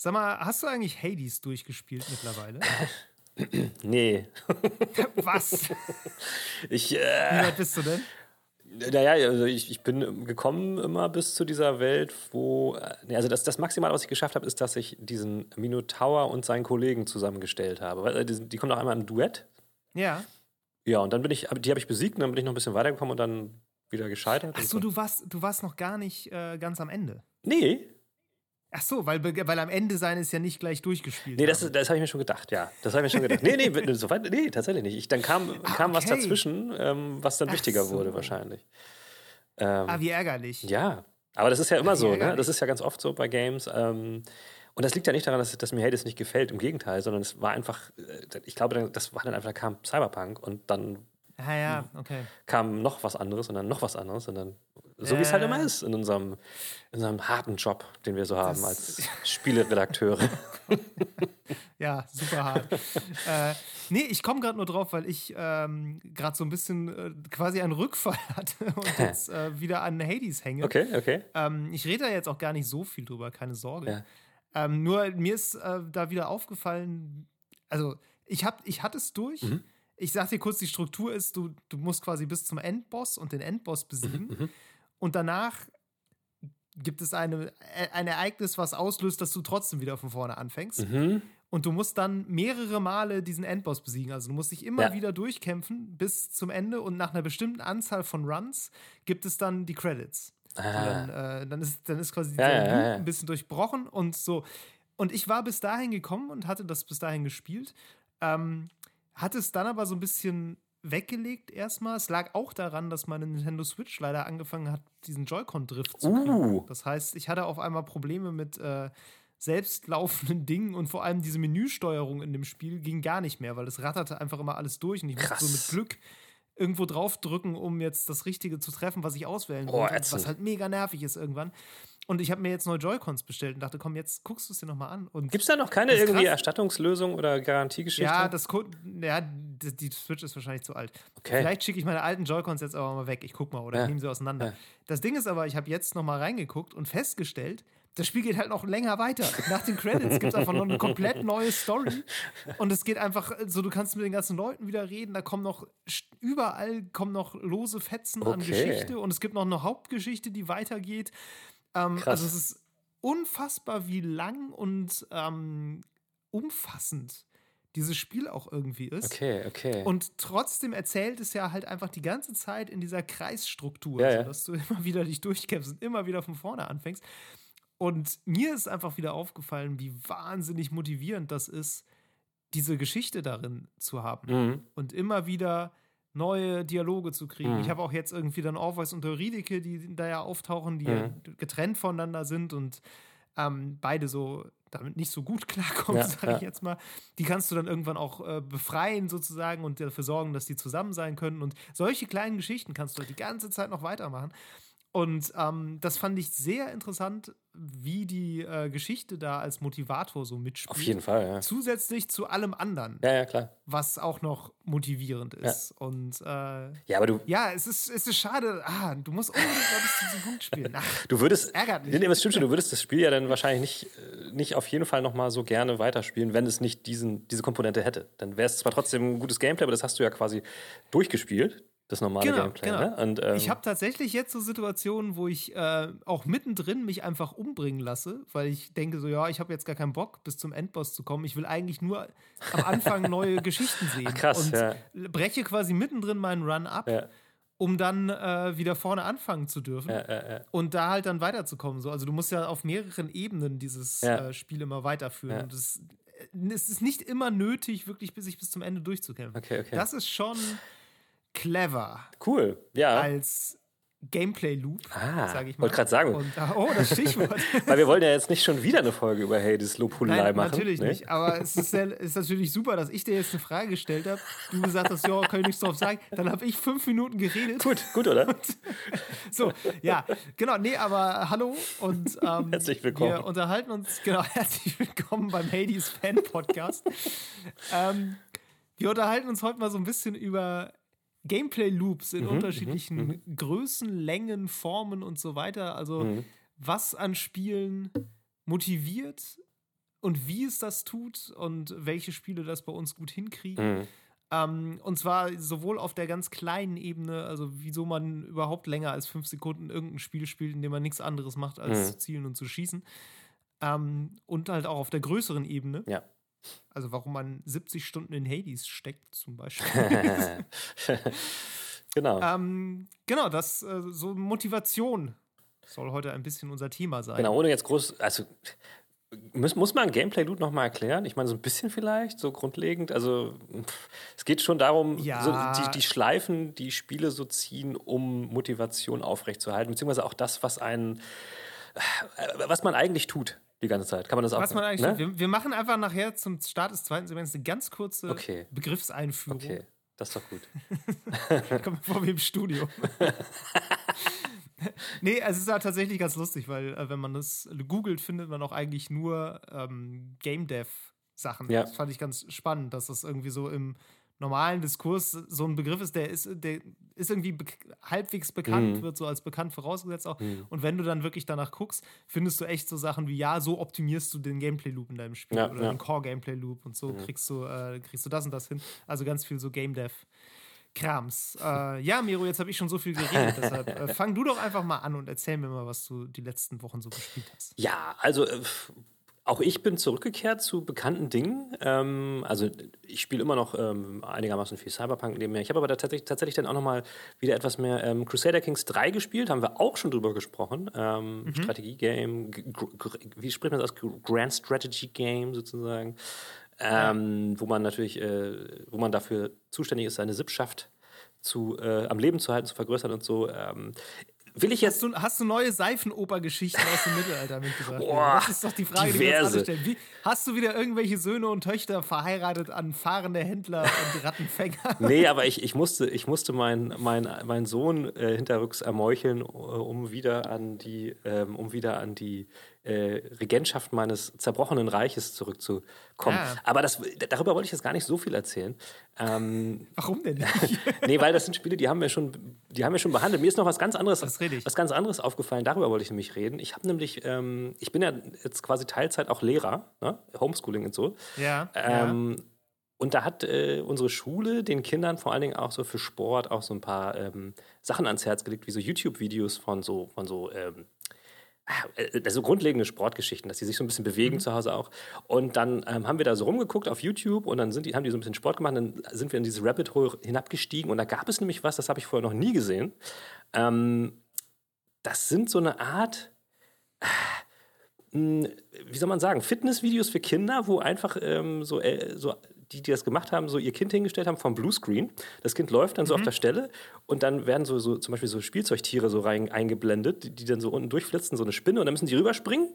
Sag mal, hast du eigentlich Hades durchgespielt mittlerweile? nee. Was? Ich, Wie äh, weit bist du denn? naja, also ich, ich bin gekommen immer bis zu dieser Welt, wo, äh, also das, das Maximal, was ich geschafft habe, ist, dass ich diesen Minotaur und seinen Kollegen zusammengestellt habe. Äh, die, die kommen doch einmal im Duett. Ja. Ja, und dann bin ich, die habe ich besiegt und dann bin ich noch ein bisschen weitergekommen und dann wieder gescheitert. Ach und so, du warst, du warst noch gar nicht äh, ganz am Ende. Nee, Ach so, weil, weil am Ende sein ist ja nicht gleich durchgespielt. Nee, das, das habe ich mir schon gedacht, ja. Das habe ich mir schon gedacht. Nee, nee, so weit, nee, tatsächlich nicht. Ich, dann kam, kam was Ah, okay. dazwischen, ähm, was dann Ach wichtiger so. wurde wahrscheinlich. Ähm, ah, wie ärgerlich. ja, aber das ist ja immer Ach, so, ne? ärgerlich. Das ist ja ganz oft so bei Games. Ähm, und das liegt ja nicht daran, dass, dass mir Hades nicht gefällt, im Gegenteil, sondern es war einfach, äh, ich glaube, das war dann einfach, da kam Cyberpunk und dann Ah ja, okay. kam noch was anderes und dann noch was anderes und dann, so wie Ja, es halt immer ist in unserem, in unserem harten Job, den wir so haben Das- als Spieleredakteure. Ja, super hart. äh, nee, ich komme gerade nur drauf, weil ich ähm, gerade so ein bisschen äh, quasi einen Rückfall hatte und jetzt äh, wieder an Hades hänge. Okay, okay. Ähm, ich rede da jetzt auch gar nicht so viel drüber, keine Sorge. Ja. Ähm, nur mir ist äh, da wieder aufgefallen, also ich, hab, ich hatte es durch. Mhm. Ich sag dir kurz, die Struktur ist, du, du musst quasi bis zum Endboss und den Endboss besiegen. Mhm, Und danach gibt es eine, äh, ein Ereignis, was auslöst, dass du trotzdem wieder von vorne anfängst. Mhm. Und du musst dann mehrere Male diesen Endboss besiegen. Also du musst dich immer Ja. wieder durchkämpfen bis zum Ende und nach einer bestimmten Anzahl von Runs gibt es dann die Credits. Und dann, äh, dann, ist, dann ist quasi ja, ja. ein bisschen durchbrochen und so. Und ich war bis dahin gekommen und hatte das bis dahin gespielt. Ähm, hatte es dann aber so ein bisschen weggelegt erstmal. Es lag auch daran, dass meine Nintendo Switch leider angefangen hat, diesen Joy-Con-Drift zu kriegen. Uh. Das heißt, ich hatte auf einmal Probleme mit äh, selbstlaufenden Dingen und vor allem diese Menüsteuerung in dem Spiel ging gar nicht mehr, weil es ratterte einfach immer alles durch und ich musste so mit Krass. Glück irgendwo draufdrücken, um jetzt das Richtige zu treffen, was ich auswählen Oh, wollte, ätzend. was halt mega nervig ist irgendwann. Und ich habe mir jetzt neue Joy-Cons bestellt und dachte, komm, jetzt guckst du es dir nochmal an. Gibt es da noch keine irgendwie krass. Erstattungslösung oder Garantiegeschichte? ja, das ja, die, die Switch ist wahrscheinlich zu alt. Okay. Vielleicht schicke ich meine alten Joy-Cons jetzt aber mal weg. Ich guck mal oder Ja. ich nehme sie auseinander. Ja. Das Ding ist aber, ich habe jetzt noch mal reingeguckt und festgestellt, das Spiel geht halt noch länger weiter. Nach den Credits gibt es einfach noch eine komplett neue Story. Und es geht einfach so, du kannst mit den ganzen Leuten wieder reden. Da kommen noch, überall kommen noch lose Fetzen an Okay. Geschichte. Und es gibt noch eine Hauptgeschichte, die weitergeht. Ähm, also es ist unfassbar, wie lang und ähm, umfassend dieses Spiel auch irgendwie ist. Okay, okay. Und trotzdem erzählt es ja halt einfach die ganze Zeit in dieser Kreisstruktur, Ja, ja. dass du immer wieder dich durchkämpfst und immer wieder von vorne anfängst. Und mir ist einfach wieder aufgefallen, wie wahnsinnig motivierend das ist, diese Geschichte darin zu haben mhm. und immer wieder neue Dialoge zu kriegen. Mhm. Ich habe auch jetzt irgendwie dann Orpheus und Eurydike, die da ja auftauchen, die ja Mhm. getrennt voneinander sind und ähm, beide so damit nicht so gut klarkommen, Ja, sage ja. ich jetzt mal. Die kannst du dann irgendwann auch äh, befreien sozusagen und dafür sorgen, dass die zusammen sein können. Und solche kleinen Geschichten kannst du halt die ganze Zeit noch weitermachen. Und ähm, das fand ich sehr interessant, wie die äh, Geschichte da als Motivator so mitspielt. Auf jeden Fall, ja. Zusätzlich zu allem anderen, Ja, ja, klar. was auch noch motivierend ist. Und äh, Ja, aber du, ja, es ist, es ist schade. Ah, du musst unbedingt mal bis zu diesem Punkt spielen. Ach, du würdest. ärgert mich. Nee, nee, das stimmt schon. Du würdest das Spiel ja dann wahrscheinlich nicht, äh, nicht auf jeden Fall nochmal so gerne weiterspielen, wenn es nicht diesen, diese Komponente hätte. Dann wäre es zwar trotzdem ein gutes Gameplay, aber das hast du ja quasi durchgespielt, das normale Genau, Gameplay. genau. Ne? Und, ähm, ich habe tatsächlich jetzt so Situationen, wo ich äh, auch mittendrin mich einfach umbringen lasse, weil ich denke so, ja, ich habe jetzt gar keinen Bock, bis zum Endboss zu kommen. Ich will eigentlich nur am Anfang neue Geschichten sehen. Ach, krass, und ja. breche quasi mittendrin meinen Run ab, Ja. um dann äh, wieder vorne anfangen zu dürfen. Ja. Und da halt dann weiterzukommen. So. Also du musst ja auf mehreren Ebenen dieses äh, Spiel immer weiterführen. Und das, äh, es ist nicht immer nötig, wirklich bis sich bis zum Ende durchzukämpfen. Okay, okay. Das ist schon clever Cool. Ja. als Gameplay-Loop, Ah, sage ich mal. wollte gerade sagen. Und, oh, das Stichwort. Weil wir wollen ja jetzt nicht schon wieder eine Folge über Hades Lobhudelei Nein, machen. natürlich ne? nicht. Aber es ist, sehr, ist natürlich super, dass ich dir jetzt eine Frage gestellt habe. Du gesagt hast, ja, kann ich nichts drauf sagen. Dann habe ich fünf Minuten geredet. Gut, gut, oder? So, ja, genau, nee, aber hallo und ähm, Herzlich willkommen. Wir unterhalten uns, genau, herzlich willkommen beim Hades Fan Podcast. ähm, wir unterhalten uns heute mal so ein bisschen über Gameplay-Loops Mhm, in unterschiedlichen Größen, Längen, Formen und so weiter. Also, Mhm. was an Spielen motiviert und wie es das tut und welche Spiele das bei uns gut hinkriegen. Mhm. Ähm, und zwar sowohl auf der ganz kleinen Ebene, also wieso man überhaupt länger als fünf Sekunden irgendein Spiel spielt, in dem man nichts anderes macht, als Mhm. zu zielen und zu schießen. Ähm, und halt auch auf der größeren Ebene. Ja. Also warum man 70 Stunden in Hades steckt, zum Beispiel. genau. ähm, genau, das äh, so Motivation soll heute ein bisschen unser Thema sein. Genau, ohne jetzt groß, also muss, muss man Gameplay-Loot nochmal erklären? Ich meine, so ein bisschen vielleicht, so grundlegend. Also es geht schon darum, Ja. so die, die Schleifen, die Spiele so ziehen, um Motivation aufrechtzuerhalten, beziehungsweise auch das, was einen, äh, was man eigentlich tut die ganze Zeit. Kann man das auch Was man eigentlich ne? wir, wir machen einfach nachher zum Start des zweiten Semesters eine ganz kurze Okay. Begriffseinführung. Okay, das ist doch gut. Kommt vor wie im Studio. nee, es ist ja tatsächlich ganz lustig, weil äh, wenn man das googelt, findet man auch eigentlich nur ähm, Game Dev Sachen. Ja. Das fand ich ganz spannend, dass das irgendwie so im normalen Diskurs so ein Begriff ist, der ist, der ist irgendwie be halbwegs bekannt, Mhm. wird so als bekannt vorausgesetzt auch. Mhm. Und wenn du dann wirklich danach guckst, findest du echt so Sachen wie, ja, so optimierst du den Gameplay-Loop in deinem Spiel Ja, oder ja. den Core-Gameplay-Loop und so kriegst du, äh, kriegst du das und das hin. Also ganz viel so Game Dev. Krams. Äh, ja, Miro, jetzt habe ich schon so viel geredet, deshalb äh, fang du doch einfach mal an und erzähl mir mal, was du die letzten Wochen so gespielt hast. Ja, also äh, auch ich bin zurückgekehrt zu bekannten Dingen. Ähm, also ich spiele immer noch ähm, einigermaßen viel Cyberpunk nebenher. Ich habe aber tatsächlich, tatsächlich dann auch noch mal wieder etwas mehr ähm, Crusader Kings 3 gespielt. Haben wir auch schon drüber gesprochen. Ähm, Strategie-Game, g- gr- wie spricht man das aus? Grand Strategy Game sozusagen. Ähm, Wo man natürlich, äh, wo man dafür zuständig ist, seine Sippschaft zu, äh, am Leben zu halten, zu vergrößern und so. Ähm, will ich jetzt Hast du, hast du neue Seifenoper-Geschichten aus dem Mittelalter mitgebracht? Boah, das ist doch die Frage, die wir uns diverse. alle stellen. Wie, hast du wieder irgendwelche Söhne und Töchter verheiratet an fahrende Händler und Rattenfänger? Nee, aber ich, ich musste, ich musste meinen mein, mein Sohn äh, hinterrücks ermeucheln, äh, um wieder an die, ähm, um wieder an die äh, Regentschaft meines zerbrochenen Reiches zurückzukommen. Ah. Aber das, darüber wollte ich jetzt gar nicht so viel erzählen. Ähm, Warum denn nicht? nee, weil das sind Spiele, die haben wir schon, die haben wir schon behandelt. Mir ist noch was ganz anderes, ich. was ganz anderes aufgefallen. Darüber wollte ich nämlich reden. Ich habe nämlich, ähm, ich bin ja jetzt quasi Teilzeit auch Lehrer, ne? Homeschooling und so. ja. Ähm, Und da hat äh, unsere Schule den Kindern vor allen Dingen auch so für Sport auch so ein paar ähm, Sachen ans Herz gelegt, wie so YouTube-Videos von so, von so, ähm, äh, also grundlegende Sportgeschichten, dass die sich so ein bisschen bewegen zu Hause auch. Und dann ähm, haben wir da so rumgeguckt auf YouTube und dann sind die, haben die so ein bisschen Sport gemacht. Und dann sind wir in diese Rabbit Hole hinabgestiegen und da gab es nämlich was, das habe ich vorher noch nie gesehen. Ähm, das sind so eine Art, mh, wie soll man sagen, Fitnessvideos für Kinder, wo einfach ähm, so, äh, so die, die das gemacht haben, so ihr Kind hingestellt haben vom Bluescreen. Das Kind läuft dann so auf der Stelle und dann werden so, so zum Beispiel so Spielzeugtiere so rein eingeblendet, die, die dann so unten durchflitzen, so eine Spinne und dann müssen die rüberspringen.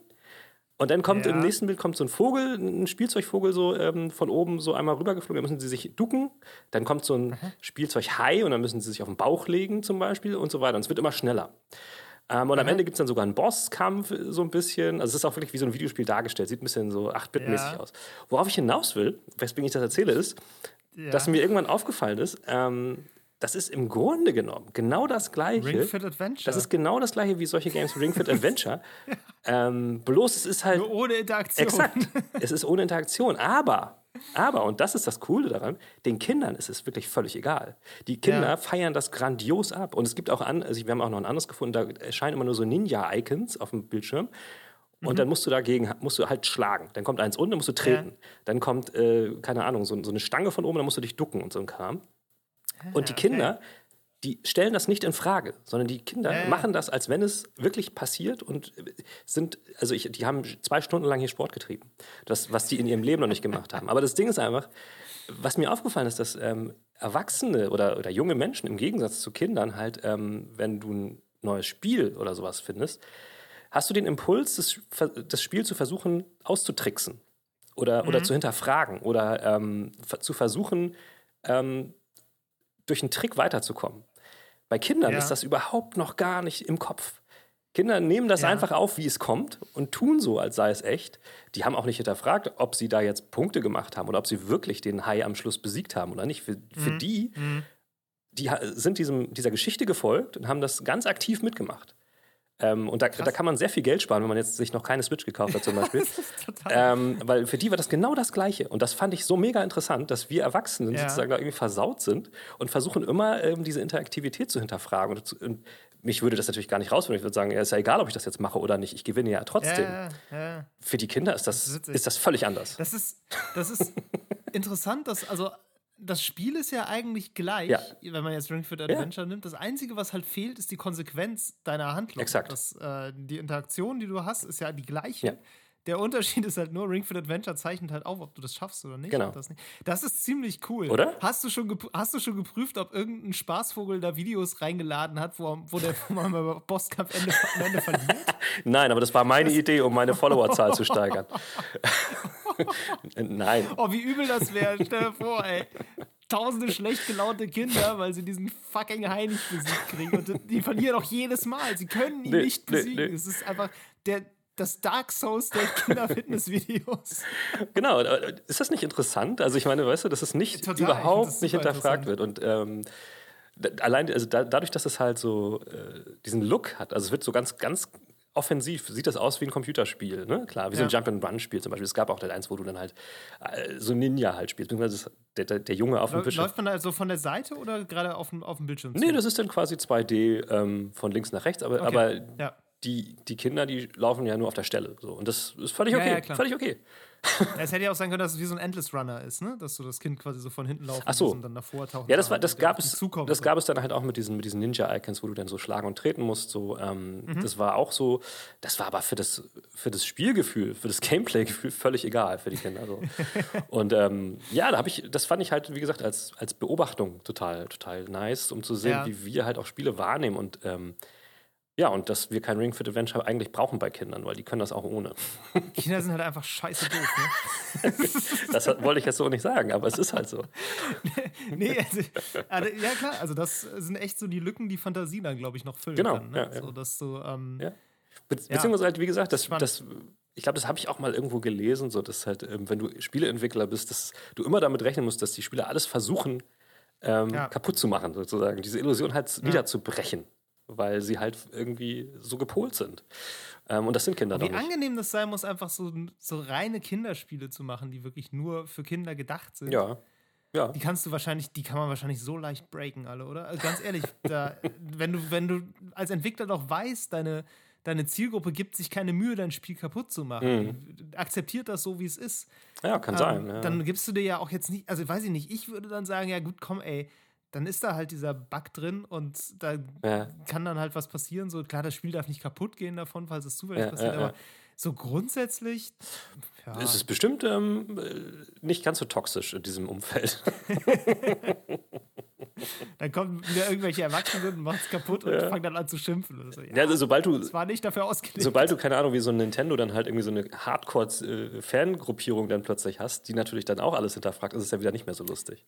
Und dann kommt Ja. im nächsten Bild kommt so ein Vogel, ein Spielzeugvogel so ähm, von oben so einmal rübergeflogen, dann müssen sie sich ducken. Dann kommt so ein Spielzeughai und dann müssen sie sich auf den Bauch legen zum Beispiel und so weiter. Und es wird immer schneller. Ähm, und am Ende gibt es dann sogar einen Bosskampf, äh, so ein bisschen. Also es ist auch wirklich wie so ein Videospiel dargestellt. Sieht ein bisschen so 8-Bit-mäßig Ja. aus. Worauf ich hinaus will, weswegen ich das erzähle, ist, ja. dass mir irgendwann aufgefallen ist, ähm, das ist im Grunde genommen genau das Gleiche. Ring Fit Adventure. Das ist genau das Gleiche wie solche Games wie Ring Fit Adventure. ähm, bloß es ist halt. Nur ohne Interaktion. Exakt. Es ist ohne Interaktion. Aber, aber, und das ist das Coole daran, den Kindern ist es wirklich völlig egal. Die Kinder Ja. feiern das grandios ab. Und es gibt auch an, also wir haben auch noch ein anderes gefunden, da erscheinen immer nur so Ninja-Icons auf dem Bildschirm. Und Mhm. dann musst du dagegen, musst du halt schlagen. Dann kommt eins unten, dann musst du treten. Dann kommt, äh, keine Ahnung, so, so eine Stange von oben, dann musst du dich ducken und so ein Kram. Und die Ah, okay. Die stellen das nicht in Frage, sondern die Kinder ja. machen das, als wenn es wirklich passiert und sind, also ich, die haben zwei Stunden lang hier Sport getrieben. Das, was die in ihrem Leben noch nicht gemacht haben. Aber das Ding ist einfach, was mir aufgefallen ist, dass ähm, Erwachsene oder, oder junge Menschen im Gegensatz zu Kindern halt, ähm, wenn du ein neues Spiel oder sowas findest, hast du den Impuls, das, das Spiel zu versuchen auszutricksen oder, oder zu hinterfragen oder ähm, zu versuchen, ähm, durch einen Trick weiterzukommen. Bei Kindern Ja. ist das überhaupt noch gar nicht im Kopf. Kinder nehmen das Ja. einfach auf, wie es kommt und tun so, als sei es echt. Die haben auch nicht hinterfragt, ob sie da jetzt Punkte gemacht haben oder ob sie wirklich den Hai am Schluss besiegt haben oder nicht. Für, für Mhm. die, die ha- sind diesem, dieser Geschichte gefolgt und haben das ganz aktiv mitgemacht. Ähm, und da, da, kann man sehr viel Geld sparen, wenn man jetzt sich noch keine Switch gekauft hat zum Beispiel. ähm, weil für die war das genau das Gleiche. Und das fand ich so mega interessant, dass wir Erwachsenen ja. sozusagen da irgendwie versaut sind und versuchen immer ähm, diese Interaktivität zu hinterfragen. Und, und, mich würde das natürlich gar nicht rausfinden. Ich würde sagen, ja, ist ja egal, ob ich das jetzt mache oder nicht. Ich gewinne ja trotzdem. Ja, ja. Für die Kinder ist das, das ist, ist, das völlig anders. Das ist, das ist interessant, dass, also das Spiel ist ja eigentlich gleich, ja. wenn man jetzt Ring Fit Adventure ja. nimmt. Das Einzige, was halt fehlt, ist die Konsequenz deiner Handlung. Exakt. Das, äh, die Interaktion, die du hast, ist ja die gleiche. Ja. Der Unterschied ist halt nur, Ring Fit Adventure zeichnet halt auf, ob du das schaffst oder nicht. Genau. Das, nicht. das ist ziemlich cool. Oder? Hast du, schon hast du schon geprüft, ob irgendein Spaßvogel da Videos reingeladen hat, wo, wo der wo man beim Bosskampf Ende, am Ende verliert? Nein, aber das war meine das Idee, um meine Followerzahl zu steigern. Nein. Oh, wie übel das wäre. Stell dir vor, ey tausende schlecht gelaunte Kinder, weil sie diesen fucking nicht besiegt kriegen. Und die verlieren auch jedes Mal. Sie können ihn nee, nicht besiegen. Nee, nee. Es ist einfach der, das Dark Souls der Kinder-Fitness-Videos. genau, ist das nicht interessant? Also ich meine, weißt du, dass es nicht Total, überhaupt nicht hinterfragt wird. Und ähm, allein, also da, dadurch, dass es halt so äh, diesen Look hat, also es wird so ganz, ganz offensiv sieht das aus wie ein Computerspiel, ne? Klar, wie ja. so ein Jump-and-Run-Spiel zum Beispiel. Es gab auch das eins, wo du dann halt äh, so Ninja halt spielst, beziehungsweise der, der, der Junge auf dem Bildschirm. Läuft man da so von der Seite oder gerade auf dem, auf dem Bildschirm? Nee, das ist dann quasi 2D ähm, von links nach rechts, aber, okay. aber ja. Die, die Kinder, die laufen ja nur auf der Stelle. So. Und das ist völlig okay. Ja, völlig okay. es hätte ja auch sein können, dass es wie so ein Endless Runner ist, ne? Dass du das Kind quasi so von hinten laufen Ach so. und dann davor tauchen. Ja, das, war, das, gab es, das gab es dann halt auch mit diesen, mit diesen Ninja-Icons, wo du dann so schlagen und treten musst. So, ähm, mhm. Das war auch so, das war aber für das, für das Spielgefühl, für das Gameplay-Gefühl völlig egal für die Kinder. So. und ähm, ja, da habe ich, das fand ich halt, wie gesagt, als, als Beobachtung total, total nice, um zu sehen, ja. wie wir halt auch Spiele wahrnehmen und ähm, ja, und dass wir kein Ring Fit Adventure eigentlich brauchen bei Kindern, weil die können das auch ohne. Kinder sind halt einfach scheiße doof, ne? das wollte ich jetzt so nicht sagen, aber es ist halt so. nee, also, also, ja klar, also das sind echt so die Lücken, die Fantasie dann, glaube ich, noch füllen genau, kann. Ne? Ja, ja. So, dass du, ähm, ja. Be beziehungsweise halt, wie gesagt, das, das, ich glaube, das habe ich auch mal irgendwo gelesen, so dass halt, ähm, wenn du Spieleentwickler bist, dass du immer damit rechnen musst, dass die Spieler alles versuchen, ähm, kaputt zu machen, sozusagen. Diese Illusion halt niederzubrechen weil sie halt irgendwie so gepolt sind. Ähm, und das sind Kinder Wie angenehm das sein muss, einfach so, so reine Kinderspiele zu machen, die wirklich nur für Kinder gedacht sind. Ja. Ja. Die kannst du wahrscheinlich, die kann man wahrscheinlich so leicht breaken, alle, oder? Also ganz ehrlich, da, wenn du, wenn du als Entwickler doch weißt, deine, deine Zielgruppe gibt sich keine Mühe, dein Spiel kaputt zu machen. Mhm. Akzeptiert das so, wie es ist. Ja, kann ähm, sein. Ja. Dann gibst du dir ja auch jetzt nicht, also weiß ich nicht, ich würde dann sagen, ja gut, komm, ey, dann ist da halt dieser Bug drin und da ja. kann dann halt was passieren. So klar, das Spiel darf nicht kaputt gehen davon, falls es zufällig ja, passiert, ja, aber so grundsätzlich. Ja. Es ist bestimmt ähm, nicht ganz so toxisch in diesem Umfeld. dann kommen wieder irgendwelche Erwachsenen und machen es kaputt und fangen dann an zu schimpfen. So. Ja, also sobald du. Das war nicht dafür ausgelegt. Sobald du, keine Ahnung, wie so ein Nintendo dann halt irgendwie so eine Hardcore-Fangruppierung dann plötzlich hast, die natürlich dann auch alles hinterfragt, ist es ja wieder nicht mehr so lustig.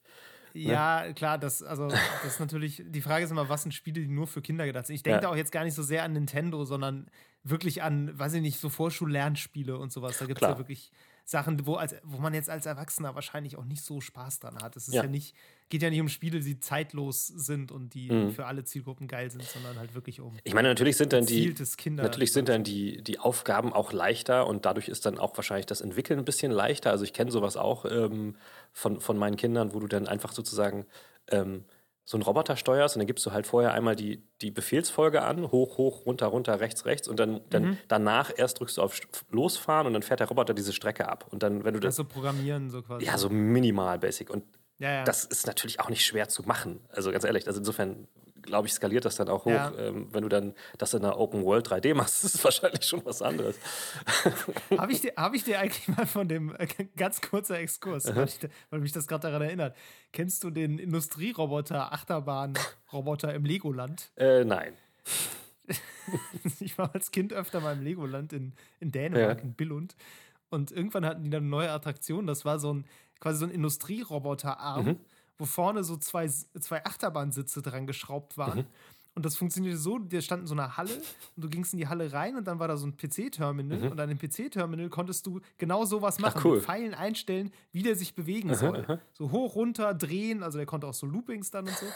Ne? Ja, klar, das, also, das ist natürlich, die Frage ist immer, was sind Spiele, die nur für Kinder gedacht sind. Ich denke ja. da auch jetzt gar nicht so sehr an Nintendo, sondern wirklich an, weiß ich nicht, so Vorschullernspiele und sowas. Da gibt es ja wirklich Sachen, wo, als, wo man jetzt als Erwachsener wahrscheinlich auch nicht so Spaß dran hat. Es ist ja. ja nicht, geht ja nicht um Spiele, die zeitlos sind und die mhm. für alle Zielgruppen geil sind, sondern halt wirklich um. Ich meine, natürlich sind dann die, natürlich sind dann die, die Aufgaben auch leichter und dadurch ist dann auch wahrscheinlich das Entwickeln ein bisschen leichter. Also ich kenne sowas auch ähm, von, von meinen Kindern, wo du dann einfach sozusagen ähm, so einen Roboter steuerst und dann gibst du halt vorher einmal die, die Befehlsfolge an, hoch, hoch, runter, runter, rechts, rechts und dann, dann mhm. danach erst drückst du auf Losfahren und dann fährt der Roboter diese Strecke ab. Und dann, wenn du das. Also programmieren so quasi. Ja, so minimal basic. Und ja, ja. das ist natürlich auch nicht schwer zu machen. Also ganz ehrlich, also insofern glaube ich, skaliert das dann auch hoch. Ja. Ähm, wenn du dann das in einer Open World 3D machst, ist es wahrscheinlich schon was anderes. Habe ich, dir, hab ich dir eigentlich mal von dem, äh, ganz kurzer Exkurs, weil, ich, weil mich das gerade daran erinnert, kennst du den Industrieroboter, Achterbahn-Roboter im Legoland? Äh, nein. ich war als Kind öfter mal im Legoland in, in Dänemark, ja. in Billund. Und irgendwann hatten die dann eine neue Attraktion. Das war so ein quasi so ein Industrieroboterarm. Mhm wo vorne so zwei, zwei Achterbahnsitze dran geschraubt waren. Mhm. Und das funktionierte so, der stand in so einer Halle und du gingst in die Halle rein und dann war da so ein PC-Terminal Mhm. und an dem PC-Terminal konntest du genau sowas machen. cool. Mit Pfeilen einstellen, wie der sich bewegen soll. So hoch, runter, drehen, also der konnte auch so Loopings dann und so.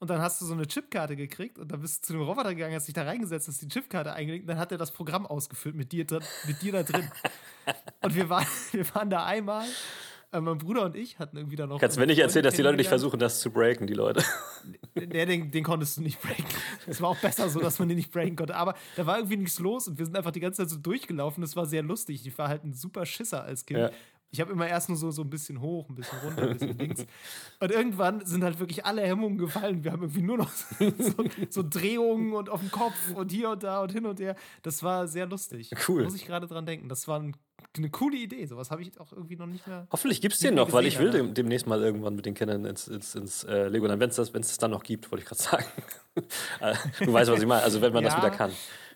Und dann hast du so eine Chipkarte gekriegt und dann bist du zu dem Roboter gegangen, hast dich da reingesetzt, hast die Chipkarte eingelegt und dann hat er das Programm ausgefüllt mit dir, mit dir da drin. und wir waren, wir waren da einmal, äh, mein Bruder und ich hatten irgendwie da noch. Kannst du mir nicht erzählen, dass die Leute nicht versuchen, das zu breaken, die Leute. Nee, den, den konntest du nicht breaken. Es war auch besser so, dass man den nicht breaken konnte. Aber da war irgendwie nichts los und wir sind einfach die ganze Zeit so durchgelaufen. Das war sehr lustig. Ich war halt ein super Schisser als Kind. Ja. Ich habe immer erst nur so, so ein bisschen hoch, ein bisschen runter, ein bisschen links. Und irgendwann sind halt wirklich alle Hemmungen gefallen. Wir haben irgendwie nur noch so, so Drehungen und auf dem Kopf und hier und da und hin und her. Das war sehr lustig. Cool. Muss ich gerade dran denken. Das war ein, eine coole Idee. Sowas habe ich auch irgendwie noch nicht mehr. Hoffentlich gibt es den noch, weil ich gesehen, will dem, demnächst mal irgendwann mit den Kindern ins, ins, ins äh, Legoland, wenn es das, wenn's das dann noch gibt, wollte ich gerade sagen. Äh, du weißt, was ich meine, also wenn man das Ja. wieder kann.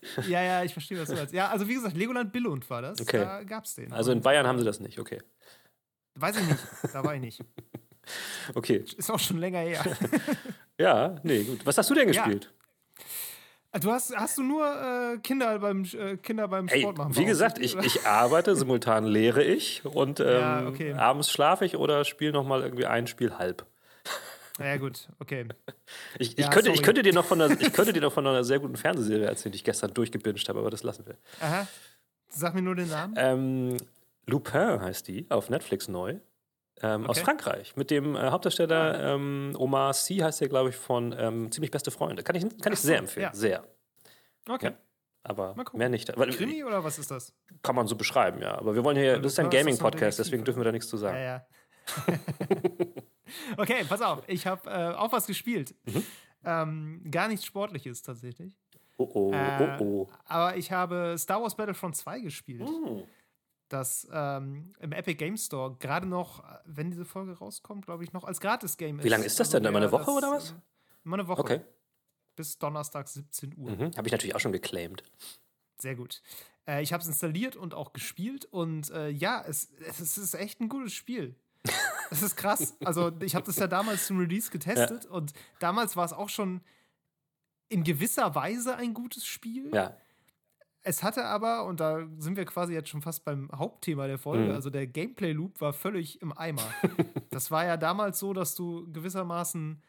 Ja, ja, ich verstehe, was du meinst. Ja, also wie gesagt, Legoland Billund war das. Okay. Da gab es den. Also in Bayern haben sie das nicht, okay. Weiß ich nicht. Da war ich nicht. Okay. Ist auch schon länger her. Ja, nee, gut. Was hast du denn Ja. gespielt? Du hast, hast du nur äh, Kinder beim äh, Kinder beim Ey, Sport machen? wie gesagt, ich, ich arbeite, simultan lehre ich und ähm, Ja, okay. abends schlafe ich oder spiele nochmal irgendwie ein Spiel halb. Ja, gut, okay. Ich, ich, Ja, könnte, ich, könnte dir noch von einer, ich könnte dir noch von einer sehr guten Fernsehserie erzählen, die ich gestern durchgebinged habe, aber das lassen wir. Aha. Sag mir nur den Namen. Ähm, Lupin heißt die, auf Netflix neu. Ähm, Aus Okay. Frankreich. Mit dem äh, Hauptdarsteller ähm, Omar Sy heißt der, glaube ich, von ähm, Ziemlich beste Freunde. Kann ich, kann ich sehr empfehlen. ja. Sehr. Okay. Ja. Aber mehr nicht. Weil, Krimi oder was ist das? Kann man so beschreiben, ja. Aber wir wollen hier, das ist ein Gaming-Podcast, deswegen dürfen wir da nichts zu sagen. Ja, ja. okay, pass auf. Ich habe äh, auch was gespielt. Mhm. Ähm, gar nichts Sportliches tatsächlich. Oh oh, Äh, oh oh. Aber ich habe Star Wars Battlefront 2 gespielt. Hm. Das ähm, im Epic Game Store gerade noch, äh, wenn diese Folge rauskommt, glaube ich, noch als Gratis-Game ist. Wie lange ist das denn? Immer eine Woche oder was? ähm, Immer eine Woche. Okay. Bis Donnerstag 17 Uhr. Mhm. Habe ich natürlich auch schon geclaimed. Sehr gut. Äh, ich habe es installiert und auch gespielt und äh, ja, es, es ist echt ein gutes Spiel. Es ist krass. Also, ich habe das ja damals zum Release getestet und damals war es auch schon in gewisser Weise ein gutes Spiel. Ja. Es hatte aber, und da sind wir quasi jetzt schon fast beim Hauptthema der Folge, Mhm. also der Gameplay-Loop war völlig im Eimer. das war ja damals so, dass du gewissermaßen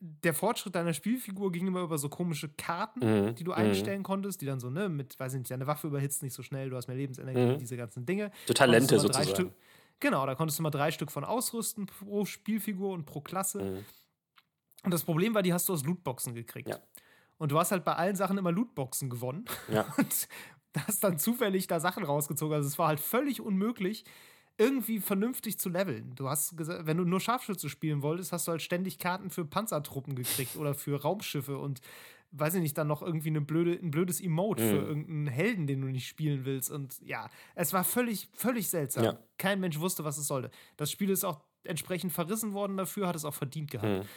der Fortschritt deiner Spielfigur ging immer über so komische Karten, Mhm. die du Mhm. einstellen konntest, die dann so, ne, mit, weiß ich nicht, deine Waffe überhitzt nicht so schnell, du hast mehr Lebensenergie, Mhm. diese ganzen Dinge. So Talente sozusagen. Stück- Genau, da konntest du mal drei Stück von ausrüsten pro Spielfigur und pro Klasse. Mhm. Und das Problem war, die hast du aus Lootboxen gekriegt. Ja. Und du hast halt bei allen Sachen immer Lootboxen gewonnen. Ja. Und da hast dann zufällig da Sachen rausgezogen. Also es war halt völlig unmöglich, irgendwie vernünftig zu leveln. Du hast gesagt, wenn du nur Scharfschütze spielen wolltest, hast du halt ständig Karten für Panzertruppen gekriegt oder für Raumschiffe und weiß ich nicht, dann noch irgendwie eine blöde, ein blödes Emote für Mhm. irgendeinen Helden, den du nicht spielen willst. Und ja, es war völlig, völlig seltsam. Ja. Kein Mensch wusste, was es sollte. Das Spiel ist auch entsprechend verrissen worden dafür, hat es auch verdient gehabt. Mhm.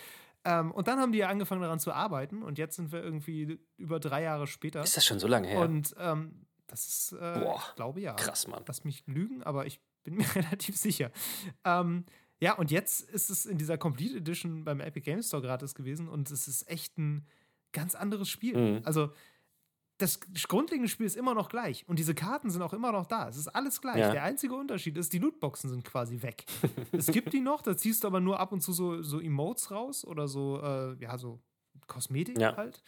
Ähm, und dann haben die ja angefangen daran zu arbeiten und jetzt sind wir irgendwie über drei Jahre später. Ist das schon so lange her? Und ähm, das ist, äh, Boah, ich glaube ja. Krass, Mann. Lass mich lügen, aber ich bin mir relativ sicher. Ähm, ja, und jetzt ist es in dieser Complete Edition beim Epic Game Store gratis gewesen und es ist echt ein ganz anderes Spiel. Mhm. Also das grundlegende Spiel ist immer noch gleich und diese Karten sind auch immer noch da. Es ist alles gleich. Ja. Der einzige Unterschied ist, die Lootboxen sind quasi weg. es gibt die noch, da ziehst du aber nur ab und zu so, so Emotes raus oder so, äh, ja, so Kosmetik Ja. halt.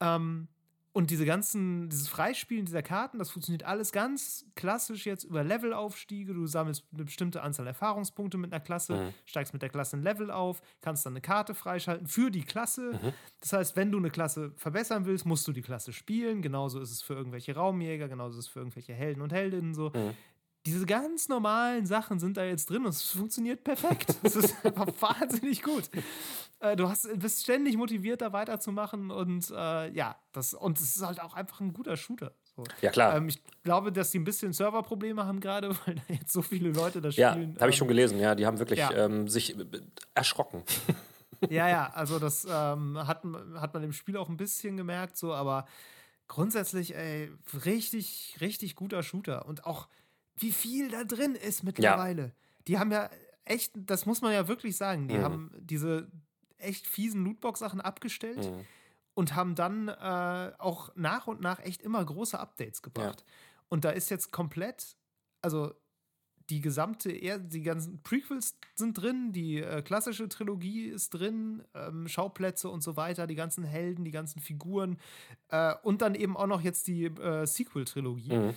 Ähm, und diese ganzen, dieses Freispielen dieser Karten, das funktioniert alles ganz klassisch jetzt über Levelaufstiege. Du sammelst eine bestimmte Anzahl Erfahrungspunkte mit einer Klasse, Mhm. steigst mit der Klasse ein Level auf, kannst dann eine Karte freischalten für die Klasse. Mhm. Das heißt, wenn du eine Klasse verbessern willst, musst du die Klasse spielen. Genauso ist es für irgendwelche Raumjäger, genauso ist es für irgendwelche Helden und Heldinnen so. Mhm. Diese ganz normalen Sachen sind da jetzt drin und es funktioniert perfekt. Es ist einfach wahnsinnig gut. Äh, du hast, bist ständig motiviert, da weiterzumachen und äh, ja, das, und es ist halt auch einfach ein guter Shooter. So. Ja, klar. Ähm, ich glaube, dass sie ein bisschen Serverprobleme haben gerade, weil da jetzt so viele Leute das ja, spielen. habe ich Ähm, schon gelesen. Ja, die haben wirklich ja. ähm, sich äh, erschrocken. Ja, ja, also das ähm, hat, hat man im Spiel auch ein bisschen gemerkt, so, aber grundsätzlich, ey, richtig, richtig guter Shooter. Und auch, wie viel da drin ist mittlerweile. Die haben ja echt, das muss man ja wirklich sagen, die Mhm. haben diese echt fiesen Lootbox-Sachen abgestellt Mhm. und haben dann äh, auch nach und nach echt immer große Updates gebracht. Ja. Und da ist jetzt komplett, also die gesamte, die ganzen Prequels sind drin, die äh, klassische Trilogie ist drin, ähm, Schauplätze und so weiter, die ganzen Helden, die ganzen Figuren äh, und dann eben auch noch jetzt die äh, Sequel-Trilogie. Mhm.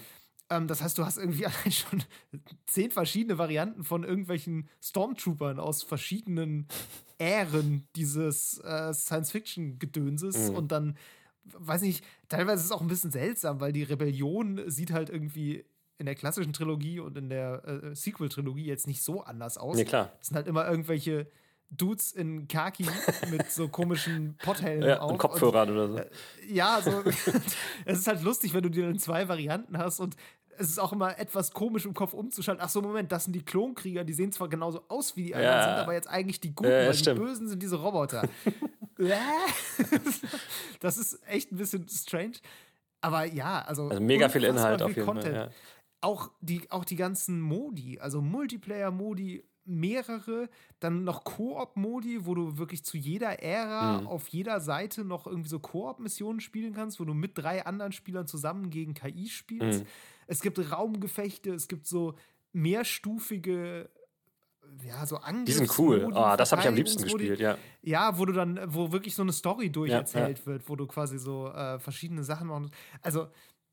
Ähm, das heißt, du hast irgendwie allein schon zehn verschiedene Varianten von irgendwelchen Stormtroopern aus verschiedenen Ähren dieses äh, Science-Fiction-Gedönses mhm. und dann weiß nicht, teilweise ist es auch ein bisschen seltsam, weil die Rebellion sieht halt irgendwie in der klassischen Trilogie und in der äh, Sequel-Trilogie jetzt nicht so anders aus. Nee, klar. Das sind halt immer irgendwelche Dudes in Khaki mit so komischen Potthelmen ja, auf. Und Kopfhörern und, oder so. Äh, ja, so. es ist halt lustig, wenn du dir dann zwei Varianten hast und es ist auch immer etwas komisch im Kopf umzuschalten. Ach so, Moment, das sind die Klonkrieger, die sehen zwar genauso aus wie die anderen, ja. sind aber jetzt eigentlich die Guten, ja, weil stimmt. die Bösen sind diese Roboter. das ist echt ein bisschen strange. Aber ja, also. Also mega viel Inhalt viel auf jeden Content. Fall. Ja auch die, auch die ganzen Modi, also Multiplayer-Modi, mehrere, dann noch Koop-Modi, wo du wirklich zu jeder Ära mhm. auf jeder Seite noch irgendwie so Koop-Missionen spielen kannst, wo du mit drei anderen Spielern zusammen gegen KI spielst. Mhm. Es gibt Raumgefechte, es gibt so mehrstufige ja, so Angriffs Die sind cool. Oh, das habe ich am liebsten gespielt, ja. Ja, wo du dann, wo wirklich so eine Story durcherzählt ja, ja. wird, wo du quasi so äh, verschiedene Sachen machst. Also,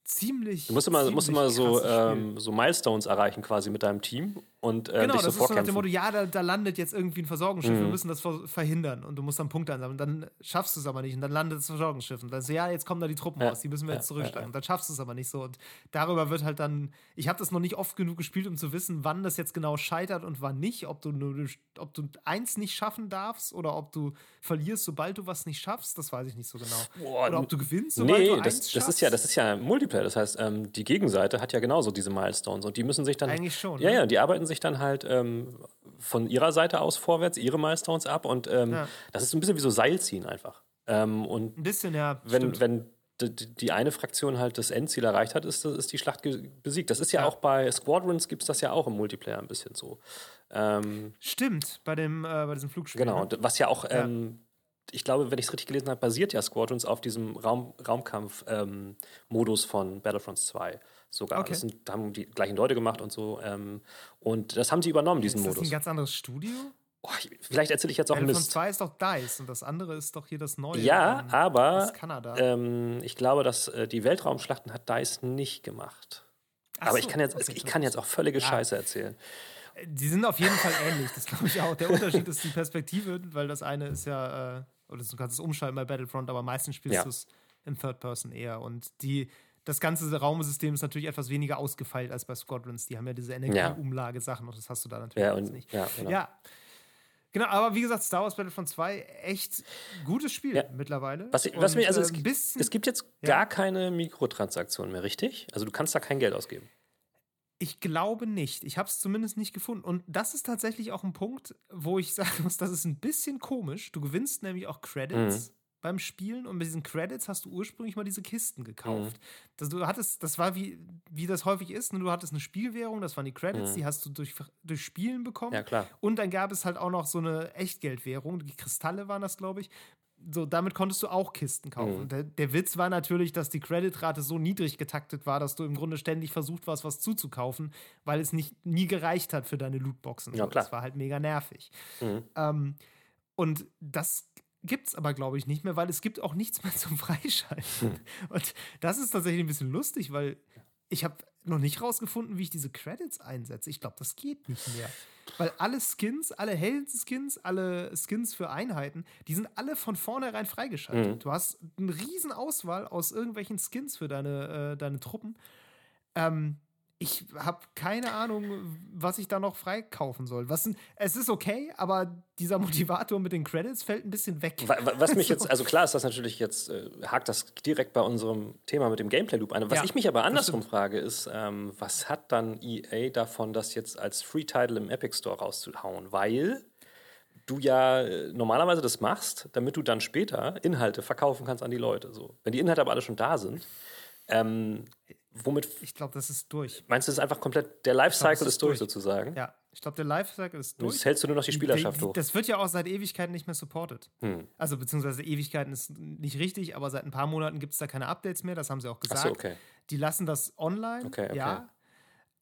ziemlich. Du musst immer, musst immer so, ähm, so Milestones erreichen quasi mit deinem Team und äh, genau, dich das so ist so nach dem Motto, ja, da, da, landet jetzt irgendwie ein Versorgungsschiff, mhm. wir müssen das verhindern und du musst dann Punkte einsammeln. Dann schaffst du es aber nicht und dann landet das Versorgungsschiff und dann so, ja, jetzt kommen da die Truppen ja. raus, die müssen wir jetzt zurückschlagen. Ja, ja. Und dann schaffst du es aber nicht so und darüber wird halt dann, ich habe das noch nicht oft genug gespielt, um zu wissen, wann das jetzt genau scheitert und wann nicht, ob du nur, ob du eins nicht schaffen darfst oder ob du verlierst, sobald du was nicht schaffst, das weiß ich nicht so genau. Boah, oder ob du gewinnst, sobald nee, du das, eins das ist ja, das ist ja Multiplayer, das heißt, ähm, die Gegenseite hat ja genauso diese Milestones und die müssen sich dann eigentlich schon. Ja, ne? ja, die arbeiten sich dann halt ähm, von ihrer Seite aus vorwärts, ihre Milestones ab und ähm, ja. das ist ein bisschen wie so Seilziehen einfach. Ähm, und ein bisschen, ja. Wenn, wenn die eine Fraktion halt das Endziel erreicht hat, ist, ist die Schlacht besiegt. Das ist ja, ja. auch bei Squadrons gibt es das ja auch im Multiplayer ein bisschen so. Ähm, Stimmt, bei, dem, äh, bei diesem Flugspiel. Genau, ne? was ja auch, ja. Ähm, ich glaube, wenn ich es richtig gelesen habe, basiert ja Squadrons auf diesem Raum, Raumkampf-Modus ähm, von Battlefront 2 sogar. Okay. Das sind, haben die gleichen Leute gemacht und so. Ähm, und das haben sie übernommen, diesen Modus. Ist das ein ganz anderes Studio? Oh, vielleicht erzähle ich jetzt auch Mist. 2 ist doch DICE und das andere ist doch hier das neue. Ja, in, aber ähm, ich glaube, dass äh, die Weltraumschlachten hat DICE nicht gemacht. Ach aber so, ich, kann jetzt, okay, ich kann jetzt auch völlige ja. Scheiße erzählen. Die sind auf jeden Fall ähnlich, das glaube ich auch. Der Unterschied ist die Perspektive, weil das eine ist ja, äh, oder du kannst es umschalten bei Battlefront, aber meistens spielst ja. du es in Third Person eher. Und die, das ganze Raumsystem ist natürlich etwas weniger ausgefeilt als bei Squadrons. Die haben ja diese Energieumlage-Sachen und das hast du da natürlich ja, und, nicht. Ja, genau. ja. Genau, aber wie gesagt, Star Wars Battlefront 2, echt gutes Spiel ja. mittlerweile. Was, was und, mir, also äh, es, bisschen, es gibt jetzt gar keine Mikrotransaktionen mehr, richtig? Also du kannst da kein Geld ausgeben. Ich glaube nicht. Ich habe es zumindest nicht gefunden. Und das ist tatsächlich auch ein Punkt, wo ich sagen muss, das ist ein bisschen komisch. Du gewinnst nämlich auch Credits. Mhm beim Spielen und mit diesen Credits hast du ursprünglich mal diese Kisten gekauft. Mhm. Das, du hattest, das war wie, wie das häufig ist, ne? du hattest eine Spielwährung, das waren die Credits, mhm. die hast du durch, durch Spielen bekommen. Ja, klar. Und dann gab es halt auch noch so eine Echtgeldwährung, die Kristalle waren das, glaube ich. So, damit konntest du auch Kisten kaufen. Mhm. Der, der, Witz war natürlich, dass die Creditrate so niedrig getaktet war, dass du im Grunde ständig versucht warst, was zuzukaufen, weil es nicht nie gereicht hat für deine Lootboxen. Ja, klar. Das war halt mega nervig. Mhm. Ähm, und das gibt es aber, glaube ich, nicht mehr, weil es gibt auch nichts mehr zum Freischalten. Hm. Und das ist tatsächlich ein bisschen lustig, weil ich habe noch nicht rausgefunden, wie ich diese Credits einsetze. Ich glaube, das geht nicht mehr. Weil alle Skins, alle Helden-Skins, alle Skins für Einheiten, die sind alle von vornherein freigeschaltet. Mhm. Du hast eine riesen Auswahl aus irgendwelchen Skins für deine, äh, deine Truppen. Ähm, ich habe keine Ahnung, was ich da noch freikaufen soll. Was, es ist okay, aber dieser Motivator mit den Credits fällt ein bisschen weg. Was mich jetzt, also klar ist das natürlich jetzt, äh, hakt das direkt bei unserem Thema mit dem Gameplay-Loop ein. Was ja, ich mich aber andersrum frage, ist, ähm, was hat dann EA davon, das jetzt als Free-Title im Epic Store rauszuhauen? Weil du ja äh, normalerweise das machst, damit du dann später Inhalte verkaufen kannst an die Leute. So. Wenn die Inhalte aber alle schon da sind, ähm, womit. Ich glaube, das ist durch. Meinst du, das ist einfach komplett, der Lifecycle ist, ist durch, durch sozusagen? Ja, Ich glaube, der Lifecycle ist durch. Jetzt hältst du nur noch die Spielerschaft hoch. Das wird ja auch seit Ewigkeiten nicht mehr supported. Hm. Also, beziehungsweise Ewigkeiten ist nicht richtig, aber seit ein paar Monaten gibt es da keine Updates mehr, das haben sie auch Ach gesagt. so, okay. Die lassen das online, Okay, okay. ja.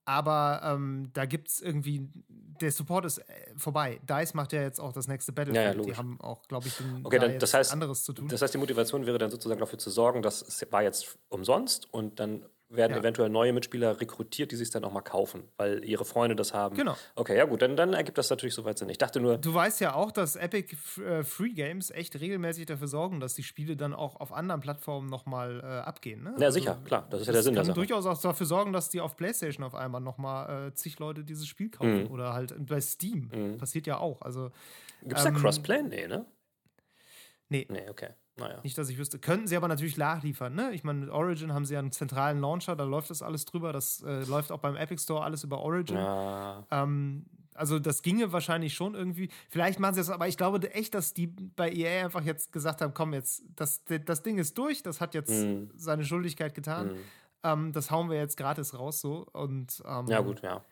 Aber ähm, da gibt es irgendwie, der Support ist äh, vorbei. DICE macht ja jetzt auch das nächste Battlefield. Ja, ja, die haben auch, glaube ich, Okay, da dann, das heißt, anderes zu tun. das heißt, die Motivation wäre dann sozusagen dafür zu sorgen, dass es war jetzt umsonst und dann werden Ja. eventuell neue Mitspieler rekrutiert, die sich dann auch mal kaufen, weil ihre Freunde das haben. Genau. Okay, ja gut, dann, dann ergibt das natürlich soweit Sinn. Ich dachte nur, Du weißt ja auch, dass Epic äh, Free Games echt regelmäßig dafür sorgen, dass die Spiele dann auch auf anderen Plattformen nochmal äh, abgehen. Ne? ja sicher, klar, das ist ja der Das Sinn kann Sache. durchaus auch dafür sorgen, dass die auf PlayStation auf einmal nochmal äh, zig Leute dieses Spiel kaufen. Mhm. Oder halt bei Steam. Passiert ja auch. Also, Gibt es da ähm, Crossplay? Nee, ne? nee, Nee, okay. Naja. nicht, dass ich wüsste. Könnten sie aber natürlich nachliefern. Ne? Ich meine, mit Origin haben sie ja einen zentralen Launcher, da läuft das alles drüber. Das äh, läuft auch beim Epic Store alles über Origin. Ja, Ähm, also das ginge wahrscheinlich schon irgendwie. Vielleicht machen sie das, aber ich glaube echt, dass die bei EA einfach jetzt gesagt haben, komm jetzt, das, das Ding ist durch, das hat jetzt Mhm. seine Schuldigkeit getan. Mhm. Ähm, das hauen wir jetzt gratis raus so. Und ähm, ja gut, ja.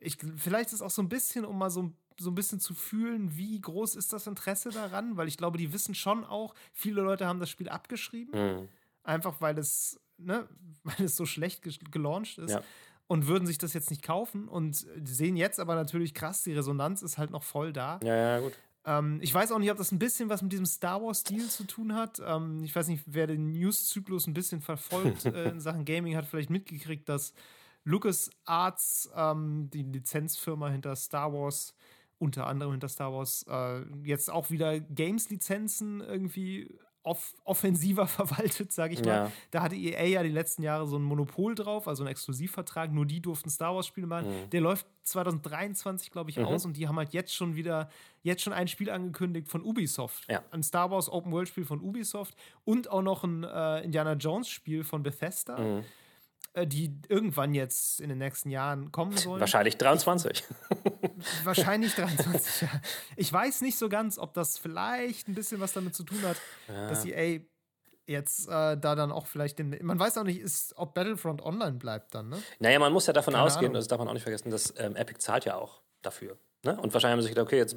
ich, vielleicht ist es auch so ein bisschen, um mal so, so ein bisschen zu fühlen, wie groß ist das Interesse daran, weil ich glaube, die wissen schon auch, viele Leute haben das Spiel abgeschrieben, Mhm. einfach weil es, ne, weil es so schlecht ge gelauncht ist. Ja. Und würden sich das jetzt nicht kaufen und sehen jetzt aber natürlich krass, die Resonanz ist halt noch voll da. Ja, ja, gut. Ähm, ich weiß auch nicht, ob das ein bisschen was mit diesem Star Wars-Stil zu tun hat. Ähm, ich weiß nicht, wer den News-Zyklus ein bisschen verfolgt äh, in Sachen Gaming, hat vielleicht mitgekriegt, dass LucasArts, ähm, die Lizenzfirma hinter Star Wars, unter anderem hinter Star Wars, äh, jetzt auch wieder Games-Lizenzen irgendwie off offensiver verwaltet, sage ich mal. Ja. Da hatte EA ja die letzten Jahre so ein Monopol drauf, also einen Exklusivvertrag. Nur die durften Star Wars-Spiele machen. Mhm. Der läuft 2023, glaube ich, aus und die haben halt jetzt schon wieder, jetzt schon ein Spiel angekündigt von Ubisoft. Ja. Ein Star Wars Open-World-Spiel von Ubisoft und auch noch ein äh, Indiana Jones-Spiel von Bethesda, Mhm. Äh, die irgendwann jetzt in den nächsten Jahren kommen sollen. Wahrscheinlich 23. Wahrscheinlich 23 Jahre. Ich weiß nicht so ganz, ob das vielleicht ein bisschen was damit zu tun hat, dass EA jetzt äh, da dann auch vielleicht den. Man weiß auch nicht, ist, ob Battlefront online bleibt dann, ne? Naja, man muss ja davon Keine ausgehen, Ahnung. das darf man auch nicht vergessen, dass ähm, Epic zahlt ja auch dafür. Ne? Und wahrscheinlich haben sie sich gedacht, okay, jetzt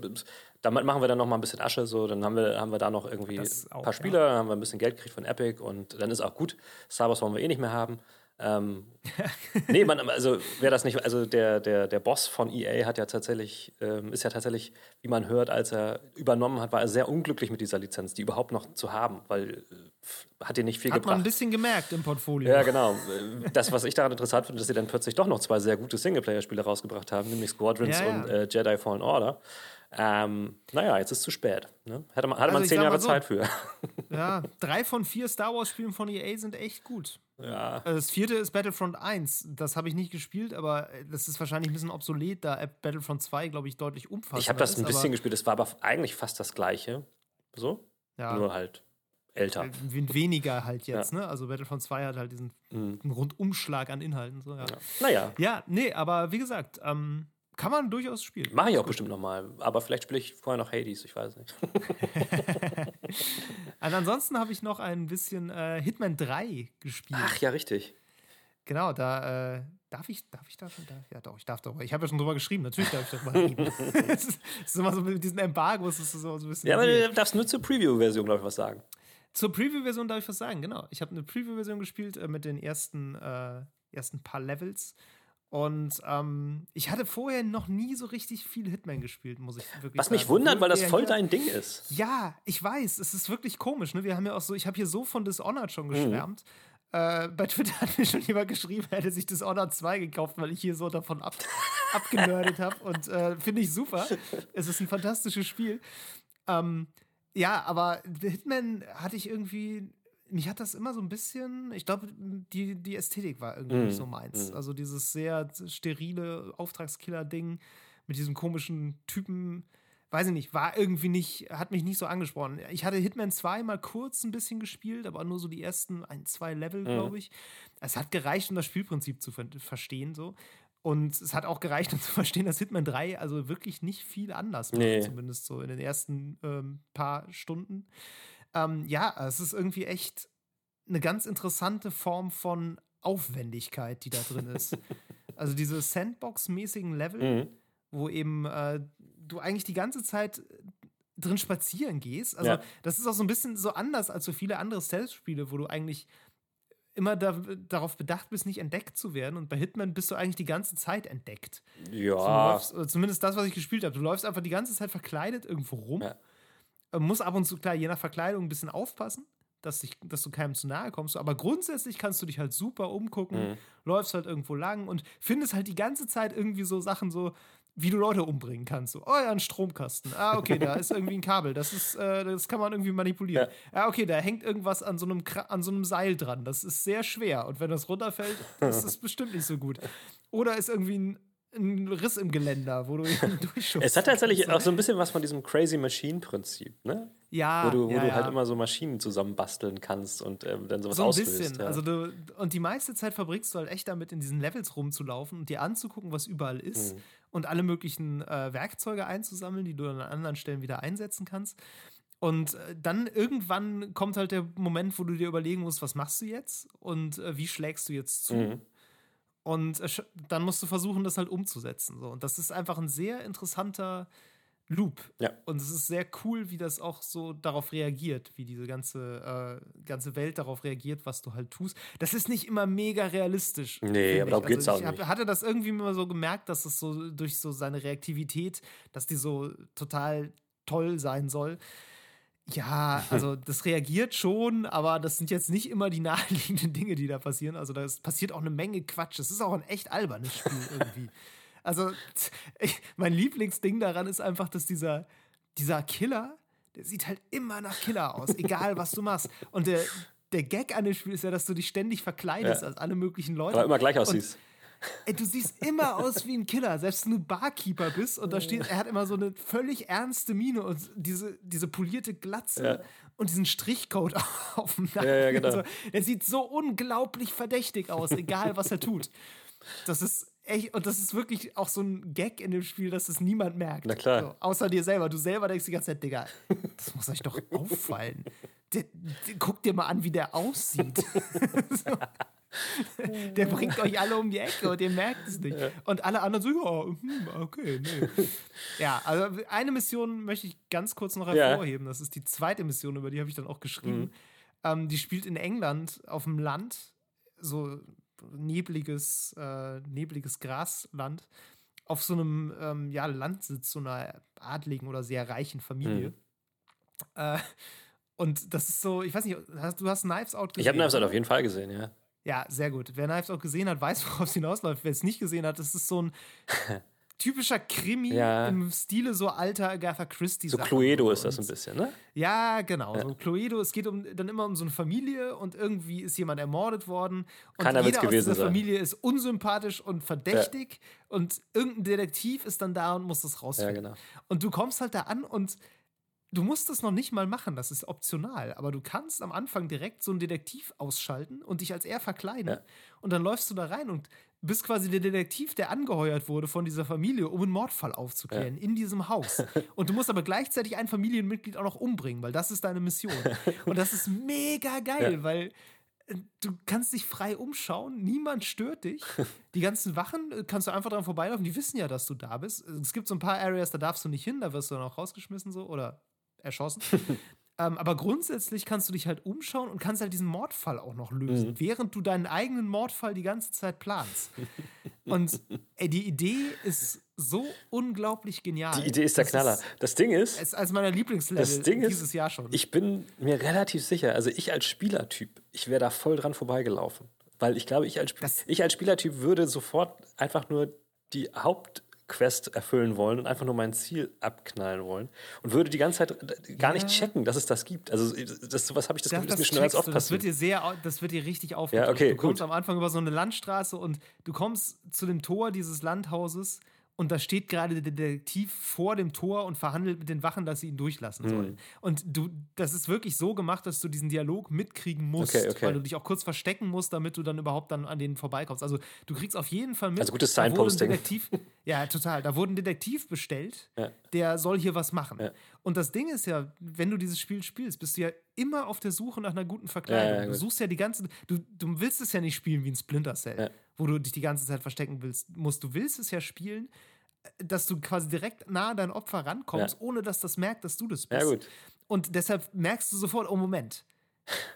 damit machen wir dann noch mal ein bisschen Asche, so, dann haben wir, haben wir da noch irgendwie ein paar ja. Spieler, dann haben wir ein bisschen Geld gekriegt von Epic und dann ist auch gut. Star Wars wollen wir eh nicht mehr haben. Ähm, nee, man, also wer das nicht, also der, der, der Boss von EA hat ja tatsächlich, ähm, ist ja tatsächlich, wie man hört, als er übernommen hat, war er sehr unglücklich mit dieser Lizenz, die überhaupt noch zu haben, weil äh, hat dir nicht viel Hat man ein gebracht. bisschen gemerkt im Portfolio. Ja, genau. Das, was ich daran interessant finde, dass sie dann plötzlich doch noch zwei sehr gute Singleplayer-Spiele rausgebracht haben, nämlich Squadrons Ja, ja. und äh, Jedi Fallen Order. Ähm, naja, jetzt ist zu spät. Ne? Hatte man, hatte Also man zehn Jahre so. Zeit für. Ja, drei von vier Star Wars-Spielen von EA sind echt gut. ja. Äh, Das vierte ist Battlefront 1. Das habe ich nicht gespielt, aber das ist wahrscheinlich ein bisschen obsolet, da Battlefront 2, glaube ich, deutlich umfassender Ich habe das ein bisschen gespielt, es war aber eigentlich fast das gleiche. So? ja, Nur halt älter. äh, wen- weniger halt jetzt, ne? Also Battlefront 2 hat halt diesen Mhm. Rundumschlag an Inhalten. So, ja. Ja. Naja, ja, nee, aber wie gesagt, ähm, kann man durchaus spielen. mache ich auch bestimmt nochmal. Aber vielleicht spiele ich vorher noch Hades, ich weiß nicht. Und ansonsten habe ich noch ein bisschen äh, Hitman 3 gespielt. Ach ja, richtig. Genau, da äh, darf ich, darf ich da schon? Darf, ja, doch, ich darf doch. Ich habe ja schon drüber geschrieben, natürlich darf ich darüber reden. Es ist, immer so mit diesen Embargos, ist so, so ein bisschen. Ja, aber du darfst nur zur Preview-Version, glaube ich, was sagen. Zur Preview-Version darf ich was sagen, genau. Ich habe eine Preview-Version gespielt äh, mit den ersten, äh, ersten paar Levels. Und ähm, ich hatte vorher noch nie so richtig viel Hitman gespielt, muss ich wirklich Was sagen. mich wundert, weil das voll dein Ding ist. Ja, ich weiß, es ist wirklich komisch. Ne? Wir haben ja auch so, ich habe hier so von Dishonored Mhm. schon geschwärmt. Äh, bei Twitter hat mir schon jemand geschrieben, er hätte sich Dishonored 2 gekauft, weil ich hier so davon ab, abgenördet habe. Und äh, finde ich super. Es ist ein fantastisches Spiel. Ähm, ja, aber Hitman hatte ich irgendwie. Mich hat das immer so ein bisschen, ich glaube, die, die Ästhetik war irgendwie Mhm, nicht so meins. mhm. Also dieses sehr sterile Auftragskiller-Ding mit diesem komischen Typen, weiß ich nicht, war irgendwie nicht, hat mich nicht so angesprochen. Ich hatte Hitman 2 mal kurz ein bisschen gespielt, aber nur so die ersten ein, zwei Level, glaube ich. Es hat gereicht, um das Spielprinzip zu ver verstehen, so. Und es hat auch gereicht, um zu verstehen, dass Hitman 3 also wirklich nicht viel anders macht, Nee. zumindest so in den ersten ähm, paar Stunden. Ähm, ja, es ist irgendwie echt eine ganz interessante Form von Aufwendigkeit, die da drin ist. also diese Sandbox-mäßigen Level, Mhm. wo eben äh, du eigentlich die ganze Zeit drin spazieren gehst. Also, ja. das ist auch so ein bisschen so anders als so viele andere Stealth-Spiele, wo du eigentlich immer da, darauf bedacht bist, nicht entdeckt zu werden. Und bei Hitman bist du eigentlich die ganze Zeit entdeckt. Ja. So, läufst, zumindest das, was ich gespielt habe. Du läufst einfach die ganze Zeit verkleidet irgendwo rum. Ja. Muss ab und zu, klar, je nach Verkleidung ein bisschen aufpassen, dass, dich, dass du keinem zu nahe kommst. Aber grundsätzlich kannst du dich halt super umgucken, mhm. läufst halt irgendwo lang und findest halt die ganze Zeit irgendwie so Sachen so, wie du Leute umbringen kannst. So, oh ja, ein Stromkasten. Ah, okay, da ist irgendwie ein Kabel. Das ist, äh, das kann man irgendwie manipulieren. Ja. Ah, okay, da hängt irgendwas an so, einem, an so einem Seil dran. Das ist sehr schwer. Und wenn das runterfällt, ist das bestimmt nicht so gut. Oder ist irgendwie ein ein Riss im Geländer, wo du durchschubst. Es hat tatsächlich auch so ein bisschen was von diesem Crazy Machine-Prinzip, ne? Ja. Wo du, wo ja, du ja. halt immer so Maschinen zusammenbasteln kannst und ähm, dann sowas so ein auslöst. bisschen. Ja. Also du, und die meiste Zeit verbringst du halt echt damit, in diesen Levels rumzulaufen und dir anzugucken, was überall ist mhm. und alle möglichen äh, Werkzeuge einzusammeln, die du dann an anderen Stellen wieder einsetzen kannst. Und äh, dann irgendwann kommt halt der Moment, wo du dir überlegen musst, was machst du jetzt und äh, wie schlägst du jetzt zu. Mhm. Und dann musst du versuchen, das halt umzusetzen. So. Und das ist einfach ein sehr interessanter Loop. Ja. Und es ist sehr cool, wie das auch so darauf reagiert, wie diese ganze, äh, ganze Welt darauf reagiert, was du halt tust. Das ist nicht immer mega realistisch. Nee, aber darum also geht's ich auch nicht. hatte das irgendwie immer so gemerkt, dass es so durch so seine Reaktivität, dass die so total toll sein soll. Ja, also das reagiert schon, aber das sind jetzt nicht immer die naheliegenden Dinge, die da passieren. Also da passiert auch eine Menge Quatsch. Das ist auch ein echt albernes Spiel irgendwie. Also ich, mein Lieblingsding daran ist einfach, dass dieser, dieser Killer, der sieht halt immer nach Killer aus, egal was du machst. Und der, der Gag an dem Spiel ist ja, dass du dich ständig verkleidest ja. als alle möglichen Leute. Aber immer gleich aussiehst. Und Ey, du siehst immer aus wie ein Killer, selbst wenn du Barkeeper bist und da steht, er hat immer so eine völlig ernste Miene und diese, diese polierte Glatze ja. und diesen Strichcode auf dem Nacken. Ja, ja, genau. so. Er sieht so unglaublich verdächtig aus, egal was er tut. Das ist echt, und das ist wirklich auch so ein Gag in dem Spiel, dass es niemand merkt. Na klar. So, außer dir selber. Du selber denkst die ganze Zeit, Digga, das muss euch doch auffallen. Der, guck dir mal an, wie der aussieht. so. Der bringt euch alle um die Ecke und ihr merkt es nicht. Und alle anderen so, ja, hm, okay, nee. Ja, also eine Mission möchte ich ganz kurz noch hervorheben. Das ist die zweite Mission, über die habe ich dann auch geschrieben. Mhm. Ähm, die spielt in England auf dem Land, so nebliges, äh, nebliges Grasland, auf so einem ähm, ja, Landsitz so einer adligen oder sehr reichen Familie. Mhm. Äh, und das ist so, ich weiß nicht, hast, du hast Knives Out gesehen? Ich habe Knives Out auf jeden Fall gesehen, ja. Ja, sehr gut. Wer Knives auch gesehen hat, weiß, worauf es hinausläuft. Wer es nicht gesehen hat, das ist so ein typischer Krimi ja. im Stile so alter Agatha Christie. So Cluedo ist das ein bisschen, ne? Ja, genau. Ja. So Cluedo. Es geht um, dann immer um so eine Familie und irgendwie ist jemand ermordet worden. Und Keiner jeder aus dieser sein. Familie ist unsympathisch und verdächtig. Ja. Und irgendein Detektiv ist dann da und muss das rausfinden. Ja, genau. Und du kommst halt da an und Du musst das noch nicht mal machen, das ist optional, aber du kannst am Anfang direkt so einen Detektiv ausschalten und dich als er verkleiden. Ja. Und dann läufst du da rein und bist quasi der Detektiv, der angeheuert wurde von dieser Familie, um einen Mordfall aufzuklären ja. in diesem Haus. Und du musst aber gleichzeitig ein Familienmitglied auch noch umbringen, weil das ist deine Mission. Und das ist mega geil, ja. weil äh, du kannst dich frei umschauen, niemand stört dich. Die ganzen Wachen äh, kannst du einfach dran vorbeilaufen, die wissen ja, dass du da bist. Es gibt so ein paar Areas, da darfst du nicht hin, da wirst du dann auch rausgeschmissen so oder erschossen. ähm, aber grundsätzlich kannst du dich halt umschauen und kannst halt diesen Mordfall auch noch lösen, mhm. während du deinen eigenen Mordfall die ganze Zeit planst. und ey, die Idee ist so unglaublich genial. Die Idee ist der das Knaller. Ist, das Ding ist. ist als meiner Lieblingslevel das Ding dieses ist, Jahr schon. Ich bin mir relativ sicher, also ich als Spielertyp, ich wäre da voll dran vorbeigelaufen. Weil ich glaube, ich als, ich als Spielertyp würde sofort einfach nur die Haupt- Quest erfüllen wollen und einfach nur mein Ziel abknallen wollen und würde die ganze Zeit gar nicht checken, dass es das gibt. Also das, sowas habe ich das, das Gefühl, das, mir schon ganz oft du, das Wird dir sehr, das wird dir richtig aufgefallen. Ja, okay, du kommst gut. am Anfang über so eine Landstraße und du kommst zu dem Tor dieses Landhauses und da steht gerade der Detektiv vor dem Tor und verhandelt mit den Wachen, dass sie ihn durchlassen mhm. sollen. Und du, das ist wirklich so gemacht, dass du diesen Dialog mitkriegen musst, okay, okay. weil du dich auch kurz verstecken musst, damit du dann überhaupt dann an denen vorbeikommst. Also du kriegst auf jeden Fall mit. Also gutes Signposting. Detektiv, ja, total. Da wurde ein Detektiv bestellt, ja. der soll hier was machen. Ja. Und das Ding ist ja, wenn du dieses Spiel spielst, bist du ja immer auf der Suche nach einer guten Verkleidung. Ja, du suchst ja die ganze, du, du willst es ja nicht spielen wie ein Splinter Cell, wo du dich die ganze Zeit verstecken willst, musst. Du willst es ja spielen dass du quasi direkt nah an dein Opfer rankommst, Ja. ohne dass das merkt, dass du das bist. Ja, gut. Und deshalb merkst du sofort, oh Moment,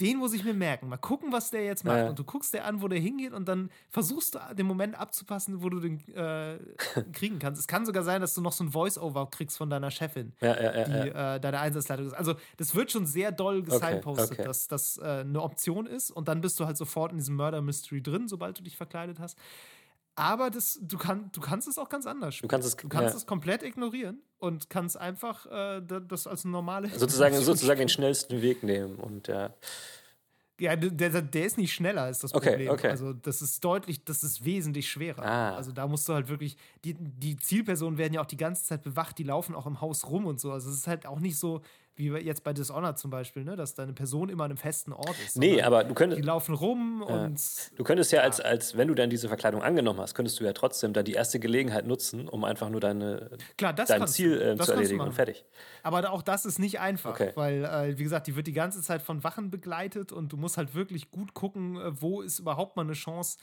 den muss ich mir merken. Mal gucken, was der jetzt macht. Ja. Und du guckst dir an, wo der hingeht und dann versuchst du den Moment abzupassen, wo du den äh, kriegen kannst. Es kann sogar sein, dass du noch so ein Voice-Over kriegst von deiner Chefin, Ja, ja, die äh, deine Einsatzleitung ist. Also das wird schon sehr doll gesignpostet, okay. dass das äh, eine Option ist. Und dann bist du halt sofort in diesem Murder Mystery drin, sobald du dich verkleidet hast. Aber das, du, kann, du kannst es auch ganz anders spielen. Du kannst es- du kannst ja. es komplett ignorieren und kannst einfach äh, da- das als normale Sozusagen, sozusagen den schnellsten Weg nehmen. Und ja. Ja, der, der- ist nicht schneller, ist das Okay, Problem. okay. Also, das ist deutlich, das ist wesentlich schwerer. Ah. Also, da musst du halt wirklich, die, die Zielpersonen werden ja auch die ganze Zeit bewacht, die laufen auch im Haus rum und so. Also, es ist halt auch nicht so, wie jetzt bei Dishonored zum Beispiel, ne, dass deine Person immer an einem festen Ort ist. Nee, aber du Die könntest, laufen rum und. du könntest ja, als, als wenn du dann diese Verkleidung angenommen hast, könntest du ja trotzdem da die erste Gelegenheit nutzen, um einfach nur deine, Klar, das dein Ziel du. äh, Das zu erledigen und fertig. Aber auch das ist nicht einfach, Okay. weil, äh, wie gesagt, die wird die ganze Zeit von Wachen begleitet und du musst halt wirklich gut gucken, äh, wo ist überhaupt mal eine Chance,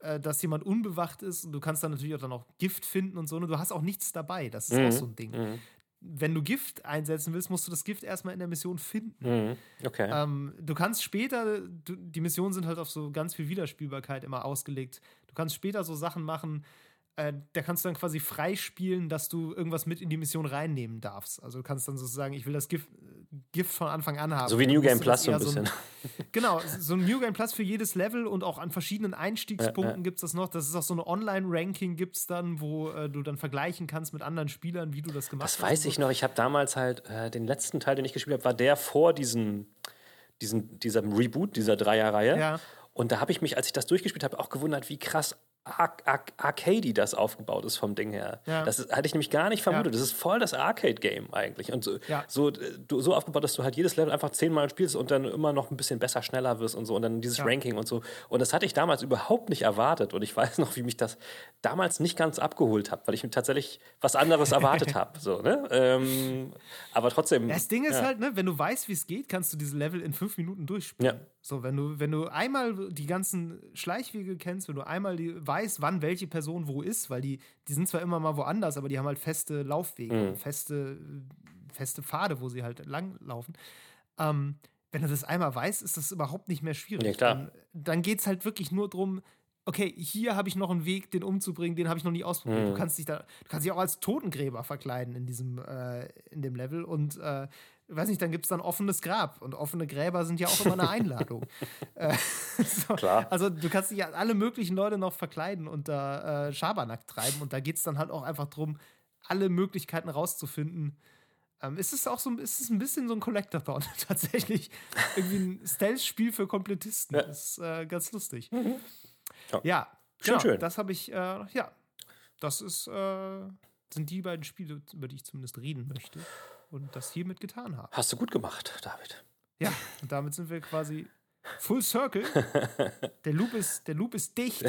äh, dass jemand unbewacht ist. Und du kannst dann natürlich auch dann auch Gift finden und so. Und du hast auch nichts dabei. Das ist Mhm. auch so ein Ding. Wenn du Gift einsetzen willst, musst du das Gift erstmal in der Mission finden. Mhm. Okay. Ähm, du kannst später, du, die Missionen sind halt auf so ganz viel Wiederspielbarkeit immer ausgelegt. Du kannst später so Sachen machen, äh, da kannst du dann quasi freispielen, dass du irgendwas mit in die Mission reinnehmen darfst. Also du kannst dann sozusagen, ich will das Gift, Gift von Anfang an haben. so wie New Game Plus das so ein bisschen. genau, so ein New Game Plus für jedes Level und auch an verschiedenen Einstiegspunkten Ja, ja. gibt es das noch. Das ist auch so eine Online-Ranking gibt es dann, wo äh, du dann vergleichen kannst mit anderen Spielern, wie du das gemacht Das hast. weiß und so. ich noch. Ich habe damals halt äh, den letzten Teil, den ich gespielt habe, war der vor diesem, diesem, diesem Reboot, dieser Dreierreihe. Ja. Und da habe ich mich, als ich das durchgespielt habe, auch gewundert, wie krass ar ar arcady das aufgebaut ist vom Ding her. Ja. Das ist, hatte ich nämlich gar nicht vermutet. Ja. Das ist voll das Arcade-Game eigentlich. Und so, Ja. so, du, so aufgebaut, dass du halt jedes Level einfach zehnmal spielst und dann immer noch ein bisschen besser, schneller wirst und so. Und dann dieses Ja. Ranking und so. Und das hatte ich damals überhaupt nicht erwartet. Und ich weiß noch, wie mich das damals nicht ganz abgeholt hat, weil ich mir tatsächlich was anderes erwartet habe. So, ne? ähm, aber trotzdem. Das Ding ist ja. halt, ne, wenn du weißt, wie es geht, kannst du diese Level in fünf Minuten durchspielen. So, wenn du, wenn du einmal die ganzen Schleichwege kennst, wenn du einmal die, weißt, wann welche Person wo ist, weil die, die sind zwar immer mal woanders, aber die haben halt feste Laufwege, Mhm. feste, feste Pfade, wo sie halt langlaufen. Ähm, wenn du das einmal weißt, ist das überhaupt nicht mehr schwierig. Ja. Dann, dann geht es halt wirklich nur darum, okay, hier habe ich noch einen Weg, den umzubringen, den habe ich noch nie ausprobiert. Mhm. Du kannst dich da, du kannst dich auch als Totengräber verkleiden in diesem, äh, in dem Level und äh, weiß nicht, dann gibt es dann offenes Grab und offene Gräber sind ja auch immer eine Einladung. äh, so, Klar. Also du kannst dich an alle möglichen Leute noch verkleiden und da äh, Schabernack treiben und da geht es dann halt auch einfach darum, alle Möglichkeiten rauszufinden. Ähm, ist es auch so ist es ein bisschen so ein Collectathon tatsächlich. Irgendwie ein Stealth-Spiel für Komplettisten. Ja. Das ist äh, ganz lustig. Ja. Ja, Schön, genau, schön. das habe ich, äh, ja, das ist, äh, sind die beiden Spiele, über die ich zumindest reden möchte und das hiermit getan habe. Hast du gut gemacht, David. Ja, und damit sind wir quasi full circle. Der Loop ist, der Loop ist dicht.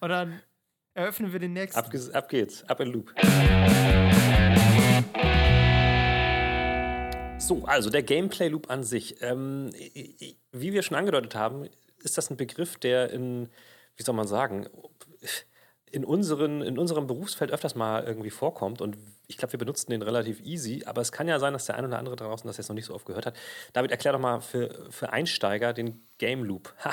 Und dann eröffnen wir den nächsten. Ab, ab geht's, ab in Loop. So, also der Gameplay Loop an sich. Ähm, wie wir schon angedeutet haben, ist das ein Begriff, der in, wie soll man sagen, in, unseren, in unserem Berufsfeld öfters mal irgendwie vorkommt. Und ich glaube, wir benutzen den relativ easy. Aber es kann ja sein, dass der ein oder andere draußen das jetzt noch nicht so oft gehört hat. David, erklär doch mal für, für Einsteiger den Game Loop. Ha!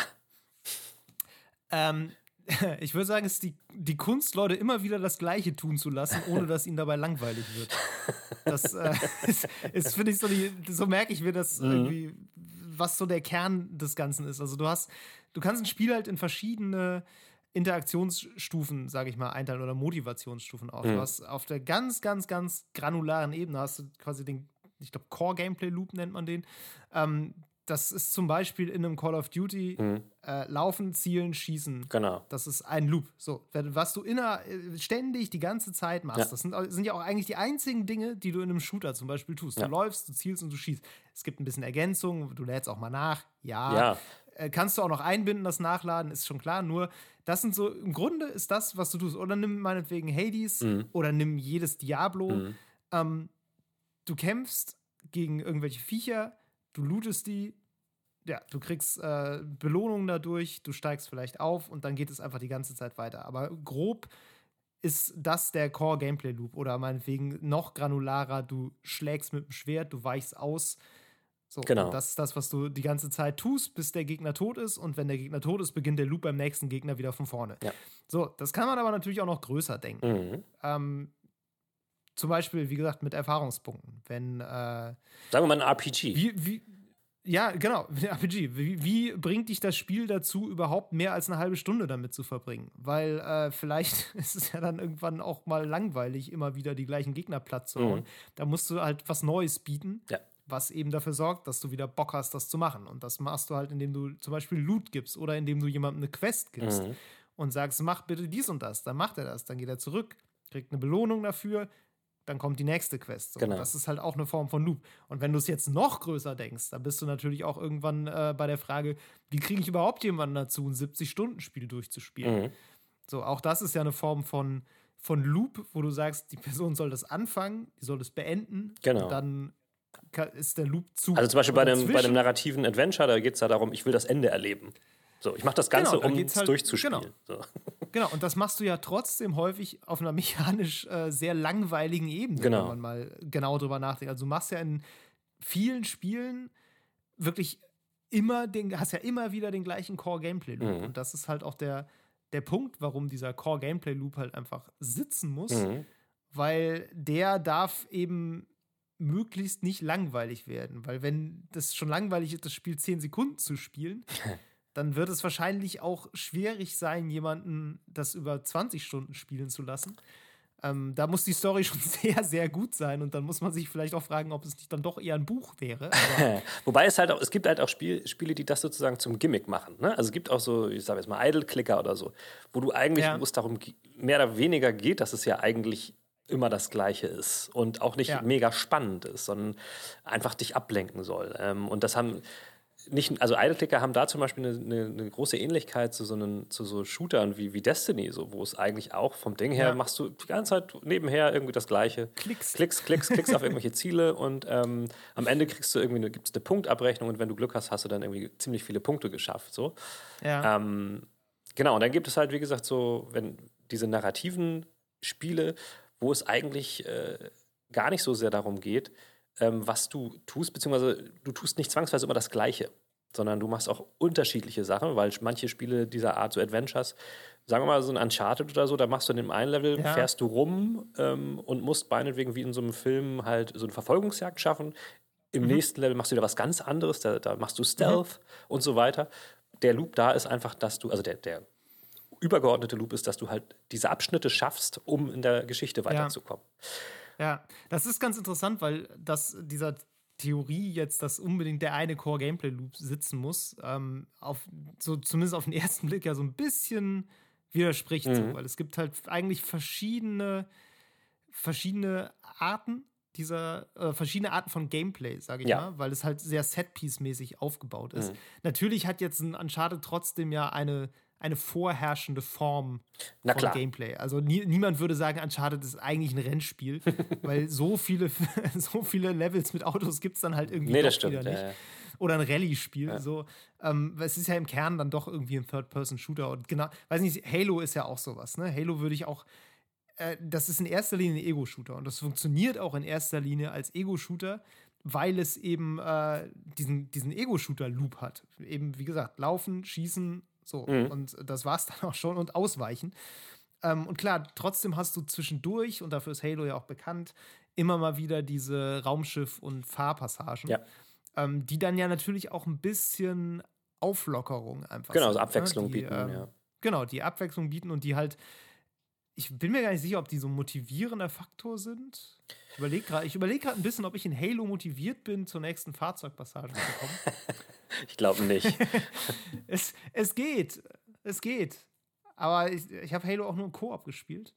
Ähm, ich würde sagen, es ist die, die Kunst, Leute immer wieder das Gleiche tun zu lassen, ohne dass ihnen dabei langweilig wird. Das äh, ist, ist finde ich, so, die, so merke ich mir das irgendwie, was so der Kern des Ganzen ist. Also du hast, du kannst ein Spiel halt in verschiedene Interaktionsstufen, sage ich mal, einteilen oder Motivationsstufen auch. Du hast auf der ganz, ganz, ganz granularen Ebene hast du quasi den, ich glaube, Core-Gameplay-Loop nennt man den. Ähm, das ist zum Beispiel in einem Call of Duty äh, Laufen, Zielen, Schießen. Genau. Das ist ein Loop. So, was du inner, äh, ständig die ganze Zeit machst. Ja. Das sind, sind ja auch eigentlich die einzigen Dinge, die du in einem Shooter zum Beispiel tust. Ja. Du läufst, du zielst und du schießt. Es gibt ein bisschen Ergänzung, du lädst auch mal nach. Ja. Ja. Äh, kannst du auch noch einbinden, das Nachladen, ist schon klar. Nur, das sind so, im Grunde ist das, was du tust. Oder nimm meinetwegen Hades Mhm. oder nimm jedes Diablo. Ähm, du kämpfst gegen irgendwelche Viecher, du lootest die, ja, du kriegst äh, Belohnungen dadurch, du steigst vielleicht auf und dann geht es einfach die ganze Zeit weiter. Aber grob ist das der Core-Gameplay-Loop oder meinetwegen noch granularer, du schlägst mit dem Schwert, du weichst aus. So, Genau. Das ist das, was du die ganze Zeit tust, bis der Gegner tot ist. Und wenn der Gegner tot ist, beginnt der Loop beim nächsten Gegner wieder von vorne. Ja. So, das kann man aber natürlich auch noch größer denken. Mhm. Ähm, zum Beispiel, wie gesagt, mit Erfahrungspunkten. Wenn, äh, Sagen wir mal ein RPG. wie, wie, ja, genau, RPG. Wie, wie bringt dich das Spiel dazu, überhaupt mehr als eine halbe Stunde damit zu verbringen? Weil äh, vielleicht ist es ja dann irgendwann auch mal langweilig, immer wieder die gleichen Gegner platt zu hauen. Da musst du halt was Neues bieten, Ja. was eben dafür sorgt, dass du wieder Bock hast, das zu machen. Und das machst du halt, indem du zum Beispiel Loot gibst oder indem du jemandem eine Quest gibst Mhm. und sagst, mach bitte dies und das. Dann macht er das. Dann geht er zurück, kriegt eine Belohnung dafür, dann kommt die nächste Quest. So, Genau. Das ist halt auch eine Form von Loop. Und wenn du es jetzt noch größer denkst, dann bist du natürlich auch irgendwann äh, bei der Frage, wie kriege ich überhaupt jemanden dazu, ein 70-Stunden-Spiel durchzuspielen? Mhm. So, auch das ist ja eine Form von, von Loop, wo du sagst, die Person soll das anfangen, die soll das beenden. Genau. Und dann ist der Loop zu. Also zum Beispiel bei einem, bei einem narrativen Adventure, da geht es ja darum, ich will das Ende erleben. So, ich mache das Ganze, Genau, um es halt- durchzuspielen. genau. So. Genau, und das machst du ja trotzdem häufig auf einer mechanisch äh, sehr langweiligen Ebene, Genau. wenn man mal genau drüber nachdenkt. Also du machst ja in vielen Spielen wirklich immer den, hast ja immer wieder den gleichen Core-Gameplay-Loop. Mhm. Und das ist halt auch der, der Punkt, warum dieser Core-Gameplay-Loop halt einfach sitzen muss, Mhm. weil der darf eben möglichst nicht langweilig werden. Weil wenn das schon langweilig ist, das Spiel 10 Sekunden zu spielen, dann wird es wahrscheinlich auch schwierig sein, jemanden das über 20 Stunden spielen zu lassen. Ähm, da muss die Story schon sehr, sehr gut sein und dann muss man sich vielleicht auch fragen, ob es nicht dann doch eher ein Buch wäre. Wobei es halt auch, es gibt halt auch Spiel, Spiele, die das sozusagen zum Gimmick machen. Ne? Also es gibt auch so, ich sage jetzt mal Idle-Clicker oder so, wo du eigentlich, Ja. wo es darum mehr oder weniger geht, dass es ja eigentlich immer das Gleiche ist und auch nicht Ja. mega spannend ist, sondern einfach dich ablenken soll. Ähm, und das haben nicht, also Idle-Clicker haben da zum Beispiel eine, eine, eine große Ähnlichkeit zu so, einen, zu so Shootern wie, wie Destiny, so, wo es eigentlich auch vom Ding her Ja. machst du die ganze Zeit nebenher irgendwie das Gleiche. Klicks. Klicks, Klicks, Klicks auf irgendwelche Ziele und ähm, am Ende kriegst du irgendwie eine, gibt's eine Punktabrechnung und wenn du Glück hast, hast du dann irgendwie ziemlich viele Punkte geschafft. So. ja. Ähm, genau, und dann gibt es halt, wie gesagt, so, wenn diese narrativen Spiele, wo es eigentlich äh, gar nicht so sehr darum geht, ähm, was du tust, beziehungsweise du tust nicht zwangsweise immer das Gleiche, sondern du machst auch unterschiedliche Sachen, weil manche Spiele dieser Art, so Adventures, sagen wir mal so ein Uncharted oder so, da machst du in dem einen Level, Ja. fährst du rum ähm, und musst meinetwegen wie in so einem Film halt so eine Verfolgungsjagd schaffen. Im Mhm. nächsten Level machst du wieder was ganz anderes, da, da machst du Stealth und so weiter. Der Loop da ist einfach, dass du, also der, der übergeordnete Loop ist, dass du halt diese Abschnitte schaffst, um in der Geschichte weiterzukommen. Ja, das ist ganz interessant, weil das dieser Theorie jetzt, dass unbedingt der eine Core-Gameplay-Loop sitzen muss, ähm, auf, so zumindest auf den ersten Blick ja so ein bisschen widerspricht. So, Mhm. weil es gibt halt eigentlich verschiedene, verschiedene Arten dieser, äh, verschiedene Arten von Gameplay, sage ich Ja. mal, weil es halt sehr Set-Piece-mäßig aufgebaut ist. Mhm. Natürlich hat jetzt ein Uncharted trotzdem ja eine, eine vorherrschende Form Na von klar. Gameplay. Also nie, niemand würde sagen, Uncharted ist eigentlich ein Rennspiel, weil so viele, so viele Levels mit Autos gibt es dann halt irgendwie Nee, das stimmt. wieder nicht. äh, Oder ein Rallye-Spiel. So. Ähm, es ist ja im Kern dann doch irgendwie ein Third-Person-Shooter. Und genau, weiß nicht, Halo ist ja auch sowas. Ne? Halo würde ich auch. Äh, das ist in erster Linie ein Ego-Shooter. Und das funktioniert auch in erster Linie als Ego-Shooter, weil es eben äh, diesen, diesen Ego-Shooter-Loop hat. Eben, wie gesagt, laufen, schießen, so. Mhm. Und das war's dann auch schon und ausweichen. Ähm, und klar, trotzdem hast du zwischendurch, und dafür ist Halo ja auch bekannt, immer mal wieder diese Raumschiff- und Fahrpassagen, Ja. ähm, die dann ja natürlich auch ein bisschen Auflockerung einfach genau, sind, so ne? Abwechslung die, bieten. ähm, ja. Genau, die Abwechslung bieten und die halt, ich bin mir gar nicht sicher, ob die so ein motivierender Faktor sind. Ich überlege gerade ein bisschen, ob ich in Halo motiviert bin, zur nächsten Fahrzeugpassage zu kommen. Ich glaube nicht. es, es geht. Es geht. Aber ich, ich habe Halo auch nur im Koop gespielt.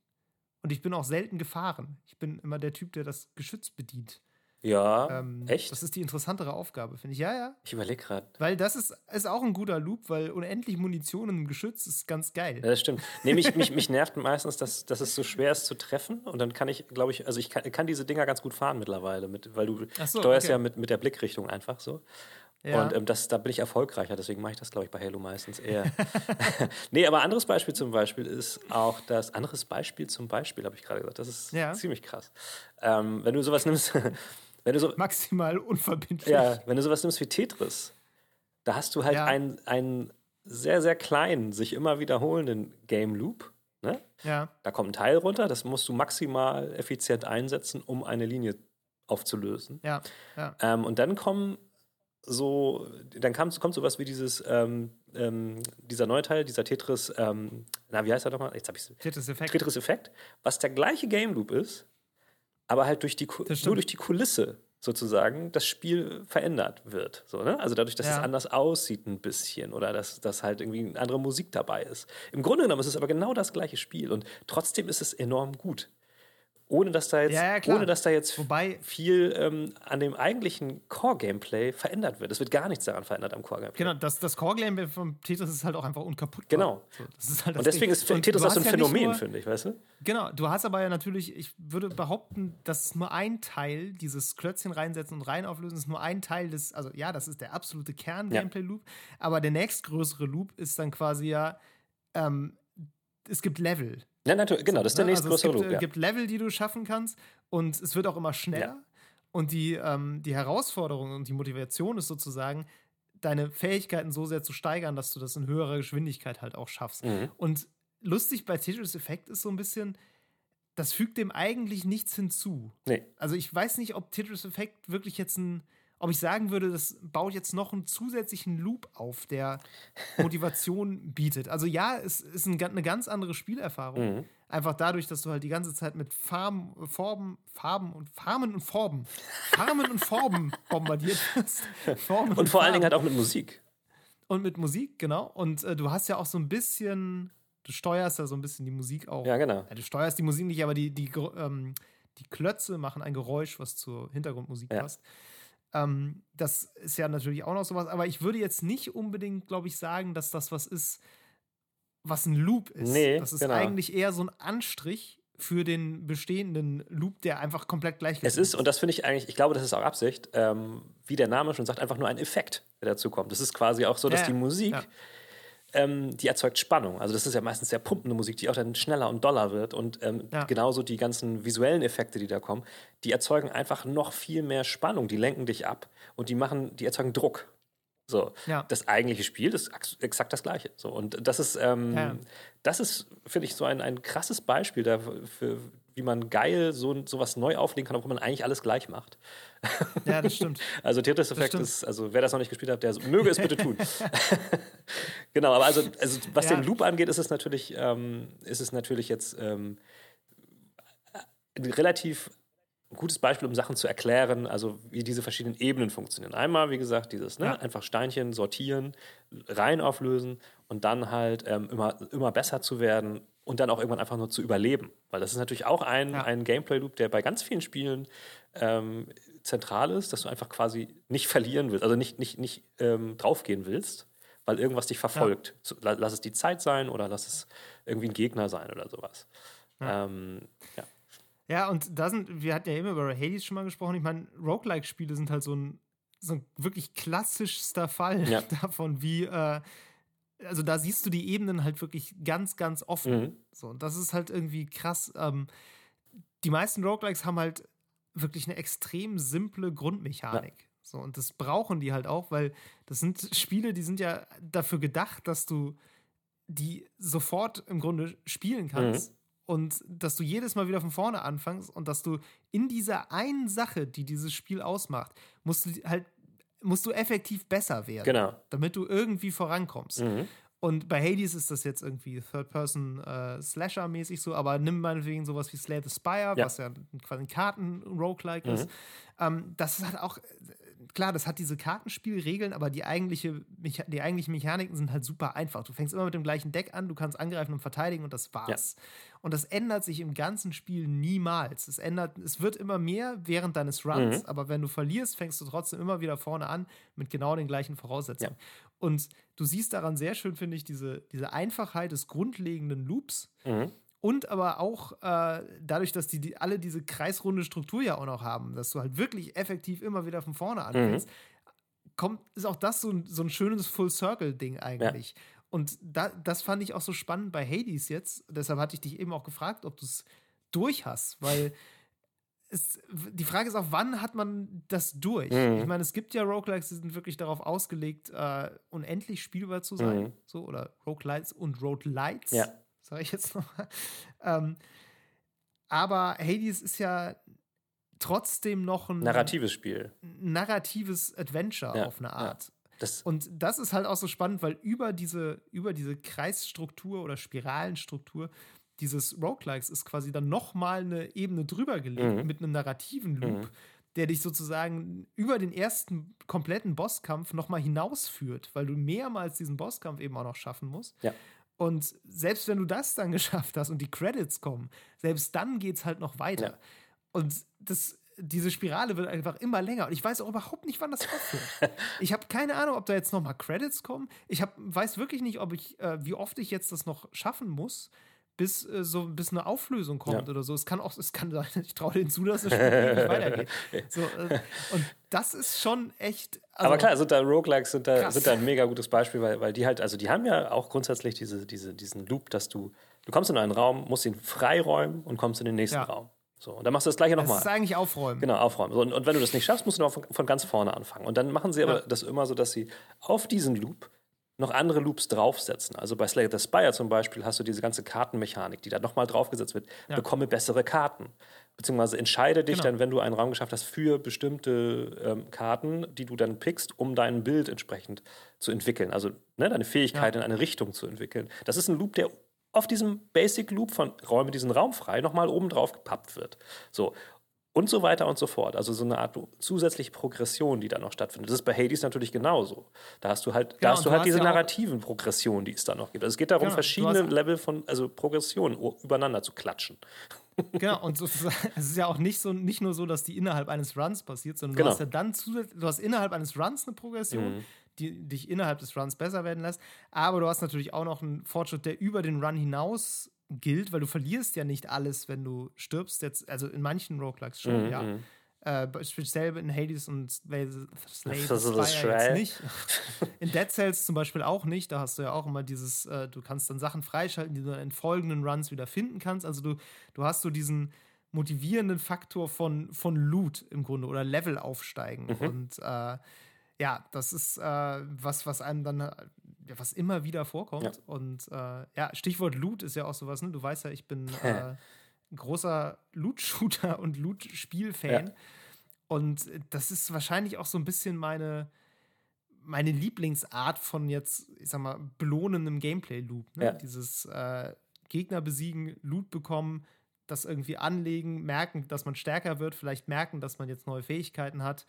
Und ich bin auch selten gefahren. Ich bin immer der Typ, der das Geschütz bedient. Ja, Ähm, echt? Das ist die interessantere Aufgabe, finde ich. Ja, ja. Ich überlege gerade. Weil das ist, ist auch ein guter Loop, weil unendlich Munition im Geschütz ist ganz geil. Ja, das stimmt. Nee, mich, mich, mich nervt meistens, dass, dass es so schwer ist zu treffen. Und dann kann ich, glaube ich, also ich kann, kann diese Dinger ganz gut fahren mittlerweile, mit, weil du so, steuerst okay. ja mit, mit der Blickrichtung einfach so. Ja. Und ähm, das, da bin ich erfolgreicher, deswegen mache ich das, glaube ich, bei Halo meistens eher. nee, aber anderes Beispiel zum Beispiel ist auch das, anderes Beispiel zum Beispiel, habe ich gerade gesagt, das ist ja. ziemlich krass. Ähm, wenn du sowas nimmst, wenn du so, Maximal unverbindlich. Ja, wenn du sowas nimmst wie Tetris, da hast du halt ja. einen, einen sehr, sehr kleinen, sich immer wiederholenden Game Loop. Ne? Ja. Da kommt ein Teil runter, das musst du maximal effizient einsetzen, um eine Linie aufzulösen. Ja. ja. Ähm, und dann kommen so, dann kam, kommt sowas wie dieses, ähm, ähm, dieser neue Teil, dieser Tetris, ähm, na, wie heißt er nochmal? Jetzt habe ich Tetris-Effekt. Tetris-Effekt, was der gleiche Game Loop ist, aber halt durch die, nur durch die Kulisse sozusagen das Spiel verändert wird. So, ne? Also dadurch, dass ja. es anders aussieht ein bisschen oder dass, dass halt irgendwie eine andere Musik dabei ist. Im Grunde genommen ist es aber genau das gleiche Spiel und trotzdem ist es enorm gut ohne dass da jetzt, ja, ja, ohne dass da jetzt Wobei, viel ähm, an dem eigentlichen Core-Gameplay verändert wird. Es wird gar nichts daran verändert am Core-Gameplay. Genau, das, das Core-Gameplay von Tetris ist halt auch einfach unkaputtbar. Genau. So, halt und deswegen ist Tetris auch so ein Phänomen, finde ich, weißt du? Genau, du hast aber ja natürlich, ich würde behaupten, dass nur ein Teil, dieses Klötzchen reinsetzen und rein auflösen, ist nur ein Teil des, also ja, das ist der absolute Kern-Gameplay-Loop, aber der nächstgrößere Loop ist dann quasi ja, ähm, es gibt Level. Ja, natürlich, genau, das ist der ne? nächste also Loop. Es gibt, ja. gibt Level, die du schaffen kannst und es wird auch immer schneller. Ja. Und die, ähm, die Herausforderung und die Motivation ist sozusagen, deine Fähigkeiten so sehr zu steigern, dass du das in höherer Geschwindigkeit halt auch schaffst. Mhm. Und lustig bei Tetris Effekt ist so ein bisschen, das fügt dem eigentlich nichts hinzu. Nee. Also ich weiß nicht, ob Tetris Effekt wirklich jetzt ein ob ich sagen würde, das baut jetzt noch einen zusätzlichen Loop auf, der Motivation bietet. Also ja, es ist ein, eine ganz andere Spielerfahrung. Mhm. Einfach dadurch, dass du halt die ganze Zeit mit Farben, Forben, Farben und Farben und Forben, Farben und Forben bombardiert wirst. und, und vor allen Dingen halt auch mit Musik. Und mit Musik, genau. Und äh, du hast ja auch so ein bisschen, du steuerst ja so ein bisschen die Musik auch. Ja, genau. Ja, du steuerst die Musik nicht, aber die, die, ähm, die Klötze machen ein Geräusch, was zur Hintergrundmusik ja. passt. Ähm, das ist ja natürlich auch noch sowas, aber ich würde jetzt nicht unbedingt, glaube ich, sagen, dass das was ist, was ein Loop ist. Nee, das ist genau. eigentlich eher so ein Anstrich für den bestehenden Loop, der einfach komplett gleich ist. Es ist, und das finde ich eigentlich, ich glaube, das ist auch Absicht, ähm, wie der Name schon sagt, einfach nur ein Effekt, der dazu kommt. Das ist quasi auch so, dass ja, die Musik ja ähm, die erzeugt Spannung. Also das ist ja meistens sehr pumpende Musik, die auch dann schneller und doller wird. Und ähm, ja. genauso die ganzen visuellen Effekte, die da kommen, die erzeugen einfach noch viel mehr Spannung. Die lenken dich ab und die machen, die erzeugen Druck. So, ja. das eigentliche Spiel ist exakt das gleiche. So, und das ist, ähm, ja. das ist, finde ich, so ein, ein krasses Beispiel dafür, wie man geil so sowas neu auflegen kann, obwohl man eigentlich alles gleich macht. Ja, das stimmt. also Tetris Effect ist, also wer das noch nicht gespielt hat, der möge es bitte tun. genau, aber also, also was ja. den Loop angeht, ist es natürlich, ähm, ist es natürlich jetzt ähm, relativ gutes Beispiel, um Sachen zu erklären, also wie diese verschiedenen Ebenen funktionieren. Einmal, wie gesagt, dieses, ne, ja. einfach Steinchen sortieren, rein auflösen und dann halt ähm, immer, immer besser zu werden und dann auch irgendwann einfach nur zu überleben. Weil das ist natürlich auch ein, ja. ein Gameplay-Loop, der bei ganz vielen Spielen ähm, zentral ist, dass du einfach quasi nicht verlieren willst, also nicht, nicht, nicht ähm, draufgehen willst, weil irgendwas dich verfolgt. Ja. Lass es die Zeit sein oder lass es irgendwie ein Gegner sein oder sowas. Ja. Ähm, ja. Ja, und da sind, wir hatten ja immer über Hades schon mal gesprochen. Ich meine, Roguelike-Spiele sind halt so ein, so ein wirklich klassischster Fall ja. davon, wie, äh, also da siehst du die Ebenen halt wirklich ganz, ganz offen. Mhm. So, und das ist halt irgendwie krass. Ähm, die meisten Roguelikes haben halt wirklich eine extrem simple Grundmechanik. Ja. So, und das brauchen die halt auch, weil das sind Spiele, die sind ja dafür gedacht, dass du die sofort im Grunde spielen kannst. Mhm und dass du jedes Mal wieder von vorne anfängst und dass du in dieser einen Sache, die dieses Spiel ausmacht, musst du halt musst du effektiv besser werden, genau. damit du irgendwie vorankommst. Mhm. Und bei Hades ist das jetzt irgendwie Third-Person-Slasher-mäßig äh, so, aber nimm meinetwegen sowas wie Slay the Spire, ja. was ja quasi ein Karten-Roguelike mhm. ist. Ähm, das hat auch klar, das hat diese Kartenspielregeln, aber die, eigentliche, die eigentlichen Mechaniken sind halt super einfach. Du fängst immer mit dem gleichen Deck an, du kannst angreifen und verteidigen und das war's. Ja. Und das ändert sich im ganzen Spiel niemals. Es ändert, es wird immer mehr während deines Runs, mhm. aber wenn du verlierst, fängst du trotzdem immer wieder vorne an mit genau den gleichen Voraussetzungen. Ja. Und du siehst daran sehr schön, finde ich, diese, diese Einfachheit des grundlegenden Loops. Mhm. Und aber auch äh, dadurch, dass die, die, alle diese kreisrunde Struktur ja auch noch haben, dass du halt wirklich effektiv immer wieder von vorne anfängst, mhm. kommt, ist auch das so ein, so ein schönes Full-Circle-Ding eigentlich. Ja. Und da, das fand ich auch so spannend bei Hades jetzt. Deshalb hatte ich dich eben auch gefragt, ob du es durch hast, weil es, die Frage ist auch, wann hat man das durch? Mhm. Ich meine, es gibt ja Roguelikes, die sind wirklich darauf ausgelegt, uh, unendlich spielbar zu sein. Mhm. So, oder Roguelites und Roguelites, ja. Sage ich jetzt noch. ähm, aber Hades ist ja trotzdem noch ein narratives Spiel. Narratives Adventure ja, auf eine Art. Ja. Das und das ist halt auch so spannend, weil über diese, über diese Kreisstruktur oder Spiralenstruktur dieses Roguelikes ist quasi dann noch mal eine Ebene drüber gelegt mhm. mit einem narrativen Loop, mhm. der dich sozusagen über den ersten kompletten Bosskampf noch mal hinausführt, weil du mehrmals diesen Bosskampf eben auch noch schaffen musst. Ja. Und selbst wenn du das dann geschafft hast und die Credits kommen, selbst dann geht es halt noch weiter. Ja. Und das, diese Spirale wird einfach immer länger. Und ich weiß auch überhaupt nicht, wann das aufhört. ich habe keine Ahnung, ob da jetzt noch mal Credits kommen. Ich hab, weiß wirklich nicht, ob ich, äh, wie oft ich jetzt das noch schaffen muss, bis äh, so bis eine Auflösung kommt ja. oder so. Es kann auch, es kann sein, ich traue denen zu, dass es nicht weitergeht. So, äh, und das ist schon echt. Also, Aber klar, sind da Roguelikes sind da, sind da ein mega gutes Beispiel, weil, weil die halt, also die haben ja auch grundsätzlich diese, diese, diesen Loop, dass du, du kommst in einen Raum, musst ihn freiräumen und kommst in den nächsten ja. Raum. So, und dann machst du das gleiche nochmal. Das ist eigentlich aufräumen. Genau, aufräumen. So, und, und, wenn du das nicht schaffst, musst du noch von, von ganz vorne anfangen. Und dann machen sie aber ja. das immer so, dass sie auf diesen Loop noch andere Loops draufsetzen. Also bei Slay the Spire zum Beispiel hast du diese ganze Kartenmechanik, die da nochmal draufgesetzt wird. Ja. Bekomme bessere Karten. Beziehungsweise entscheide dich genau. dann, wenn du einen Raum geschafft hast, für bestimmte ähm, Karten, die du dann pickst, um dein Bild entsprechend zu entwickeln. Also ne, deine Fähigkeit ja. in eine Richtung zu entwickeln. Das ist ein Loop, der auf diesem Basic Loop von Räume diesen Raum frei nochmal oben drauf gepappt wird. So. Und so weiter und so fort. Also so eine Art zusätzliche Progression, die da noch stattfindet. Das ist bei Hades natürlich genauso. Da hast du halt, genau, da hast du halt diese ja narrativen Progressionen, die es da noch gibt. Also es geht darum, genau, verschiedene Level von, also Progressionen übereinander zu klatschen. Genau, und es ist ja auch nicht, so, nicht nur so, dass die innerhalb eines Runs passiert, sondern genau. du hast ja dann zusätzlich, du hast innerhalb eines Runs eine Progression. Mhm die dich innerhalb des Runs besser werden lässt. Aber du hast natürlich auch noch einen Fortschritt, der über den Run hinaus gilt, weil du verlierst ja nicht alles, wenn du stirbst. Jetzt, also in manchen Roguelikes schon, mhm. ja. Mhm. Äh, speziell in Hades und ist jetzt nicht. In Dead Cells zum Beispiel auch nicht. Da hast du ja auch immer dieses, äh, du kannst dann Sachen freischalten, die du dann in folgenden Runs wieder finden kannst. Also du, du hast so diesen motivierenden Faktor von, von Loot im Grunde oder Level aufsteigen. Mhm. Und äh, ja, das ist äh, was, was einem dann, äh, was immer wieder vorkommt. Ja. Und äh, ja, Stichwort Loot ist ja auch sowas, ne? Du weißt ja, ich bin äh, großer Loot-Shooter und Loot-Spiel-Fan. Ja. Und das ist wahrscheinlich auch so ein bisschen meine, meine Lieblingsart von jetzt, ich sag mal, belohnendem Gameplay-Loop. Ne? Ja. Dieses äh, Gegner besiegen, Loot bekommen, das irgendwie anlegen, merken, dass man stärker wird, vielleicht merken, dass man jetzt neue Fähigkeiten hat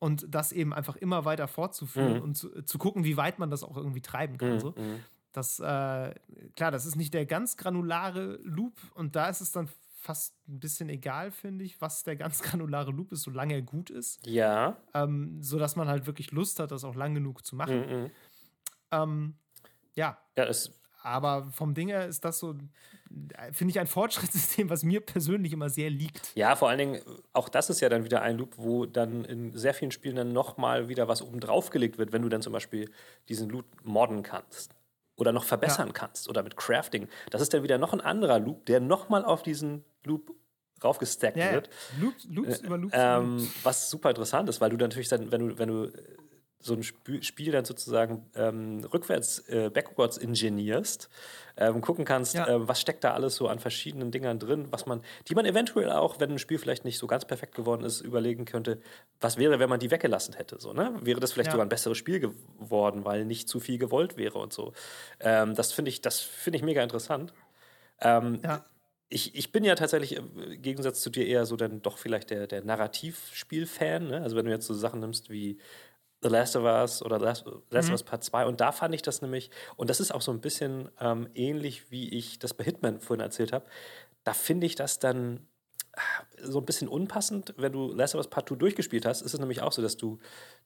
und das eben einfach immer weiter fortzuführen mhm. und zu, zu, gucken, wie weit man das auch irgendwie treiben kann. Mhm. So. Mhm. Das, äh, klar, das ist nicht der ganz granulare Loop und da ist es dann fast ein bisschen egal, finde ich, was der ganz granulare Loop ist, solange er gut ist. Ja. Ähm, sodass man halt wirklich Lust hat, das auch lang genug zu machen. Mhm. mhm. Ähm, ja. Ja, es aber vom Ding her ist das so, finde ich, ein Fortschrittssystem, was mir persönlich immer sehr liegt. Ja, vor allen Dingen, auch das ist ja dann wieder ein Loop, wo dann in sehr vielen Spielen dann nochmal wieder was oben drauf gelegt wird, wenn du dann zum Beispiel diesen Loot modden kannst oder noch verbessern ja. kannst oder mit Crafting. Das ist dann wieder noch ein anderer Loop, der nochmal auf diesen Loop raufgestackt ja, wird. Loops, Loops äh, über Loops. Ähm, was super interessant ist, weil du natürlich dann, wenn du, wenn du so ein Spiel dann sozusagen ähm, rückwärts, äh, backwards ingenierst, ähm, gucken kannst, ja. äh, was steckt da alles so an verschiedenen Dingern drin, was man, die man eventuell auch, wenn ein Spiel vielleicht nicht so ganz perfekt geworden ist, überlegen könnte, was wäre, wenn man die weggelassen hätte. So, ne? Wäre das vielleicht ja. sogar ein besseres Spiel geworden, weil nicht zu viel gewollt wäre und so. Ähm, das finde ich, das finde ich mega interessant. Ähm, ja. Ich, ich, bin ja tatsächlich im Gegensatz zu dir eher so dann doch vielleicht der, der Narrativspiel-Fan. Ne? Also wenn du jetzt so Sachen nimmst wie The Last of Us oder The Last, Last mhm. of Us Part 2. Und da fand ich das nämlich, und das ist auch so ein bisschen ähm, ähnlich, wie ich das bei Hitman vorhin erzählt habe, da finde ich das dann ah, so ein bisschen unpassend. Wenn du Last of Us Part 2 durchgespielt hast, ist es nämlich auch so, dass du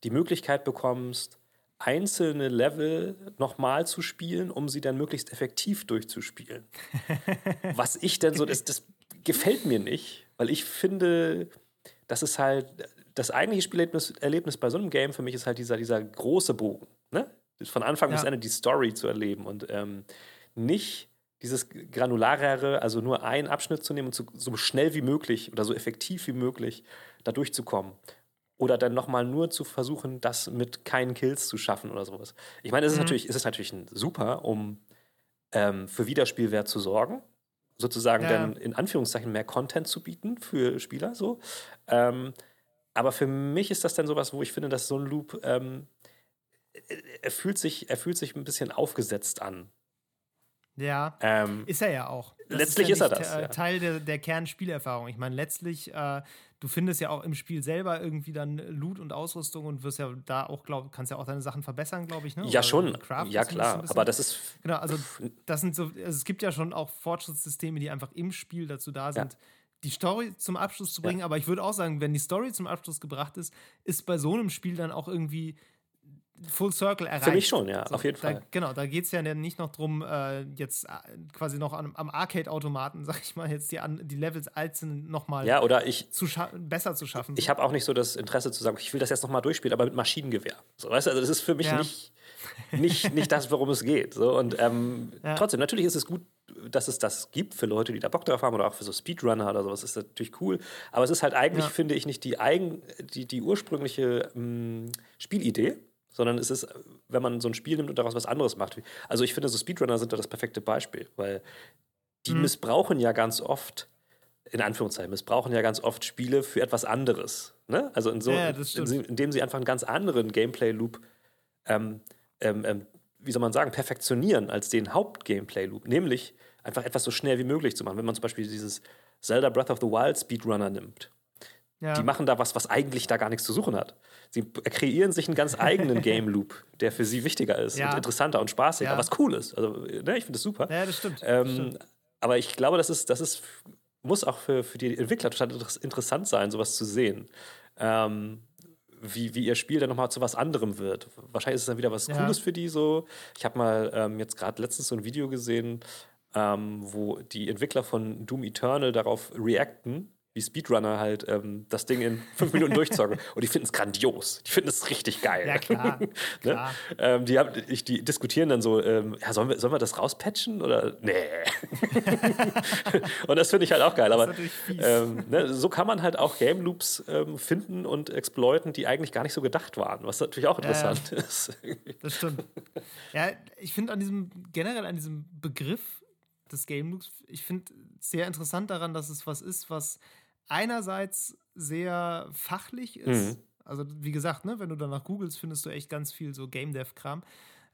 die Möglichkeit bekommst, einzelne Level nochmal zu spielen, um sie dann möglichst effektiv durchzuspielen. Was ich denn so, das, das gefällt mir nicht, weil ich finde, das ist halt, das eigentliche Spielerlebnis Erlebnis bei so einem Game für mich ist halt dieser, dieser große Bogen. Ne? Von Anfang ja. bis Ende die Story zu erleben und ähm, nicht dieses granularere, also nur einen Abschnitt zu nehmen und zu, so schnell wie möglich oder so effektiv wie möglich da durchzukommen. Oder dann nochmal nur zu versuchen, das mit keinen Kills zu schaffen oder sowas. Ich meine, es ist, mhm. natürlich, es ist natürlich super, um ähm, für Wiederspielwert zu sorgen. Sozusagen ja. dann in Anführungszeichen mehr Content zu bieten für Spieler. So. Ähm, aber für mich ist das dann sowas, wo ich finde, dass so ein Loop, ähm, er, fühlt sich, er fühlt sich ein bisschen aufgesetzt an. Ja, ähm, ist er ja auch. Das letztlich ist, ja ist er das. Ja. Teil der, der Kernspielerfahrung. Ich meine, letztlich, äh, du findest ja auch im Spiel selber irgendwie dann Loot und Ausrüstung und wirst ja da auch, glaub, kannst ja auch deine Sachen verbessern, glaube ich. Ne? Ja, Oder schon. ja, klar. Aber das ist. Genau, also das sind so, also es gibt ja schon auch Fortschrittssysteme, die einfach im Spiel dazu da sind. Ja. Die Story zum Abschluss zu bringen, ja. aber ich würde auch sagen, wenn die Story zum Abschluss gebracht ist, ist bei so einem Spiel dann auch irgendwie Full Circle erreicht. Für mich schon, ja, so, auf jeden da, Fall. Genau, da geht es ja nicht noch drum, äh, jetzt äh, quasi noch am, am Arcade-Automaten, sag ich mal, jetzt die, an, die Levels einzeln nochmal ja, oder ich, zu besser zu schaffen. Ich habe auch nicht so das Interesse zu sagen, ich will das jetzt nochmal durchspielen, aber mit Maschinengewehr. So, weißt du, also das ist für mich ja. nicht, nicht, nicht das, worum es geht. So, und ähm, ja. trotzdem, natürlich ist es gut, dass es das gibt für Leute, die da Bock drauf haben oder auch für so Speedrunner oder sowas, ist natürlich cool. Aber es ist halt eigentlich, ja. finde ich, nicht die, eigen, die, die ursprüngliche mh, Spielidee sondern es ist, wenn man so ein Spiel nimmt und daraus was anderes macht. Also ich finde, so Speedrunner sind da das perfekte Beispiel, weil die mhm. missbrauchen ja ganz oft, in Anführungszeichen, missbrauchen ja ganz oft Spiele für etwas anderes. Ne? Also in so, ja, in, indem sie einfach einen ganz anderen Gameplay-Loop, ähm, ähm, ähm, wie soll man sagen, perfektionieren als den Haupt-Gameplay-Loop, nämlich einfach etwas so schnell wie möglich zu machen. Wenn man zum Beispiel dieses Zelda Breath of the Wild Speedrunner nimmt, ja. Die machen da was, was eigentlich da gar nichts zu suchen hat. Sie kreieren sich einen ganz eigenen Game Loop, der für sie wichtiger ist ja. und interessanter und spaßiger, ja. was cool ist. Also, ne, ich finde das super. Ja, das stimmt. Ähm, das stimmt. Aber ich glaube, das ist, das ist, muss auch für, für die Entwickler total interessant sein, sowas zu sehen. Ähm, wie, wie ihr Spiel dann nochmal zu was anderem wird. Wahrscheinlich ist es dann wieder was Cooles für die so. Ich habe mal ähm, jetzt gerade letztens so ein Video gesehen, ähm, wo die Entwickler von Doom Eternal darauf reacten, wie Speedrunner halt ähm, das Ding in fünf Minuten durchzocken. Und die finden es grandios. Die finden es richtig geil. Ja, klar. ne? klar. Ähm, die, haben, ich, die diskutieren dann so, ähm, ja, sollen wir, sollen wir das rauspatchen? Oder nee. und das finde ich halt auch geil. Aber ähm, ne, so kann man halt auch Game Loops ähm, finden und exploiten, die eigentlich gar nicht so gedacht waren, was natürlich auch interessant ja, ist. das stimmt. Ja, ich finde an diesem, generell an diesem Begriff des Game Loops, ich finde sehr interessant daran, dass es was ist, was einerseits sehr fachlich ist. Mhm. Also, wie gesagt, ne, wenn du danach googelst, findest du echt ganz viel so Game Dev-Kram.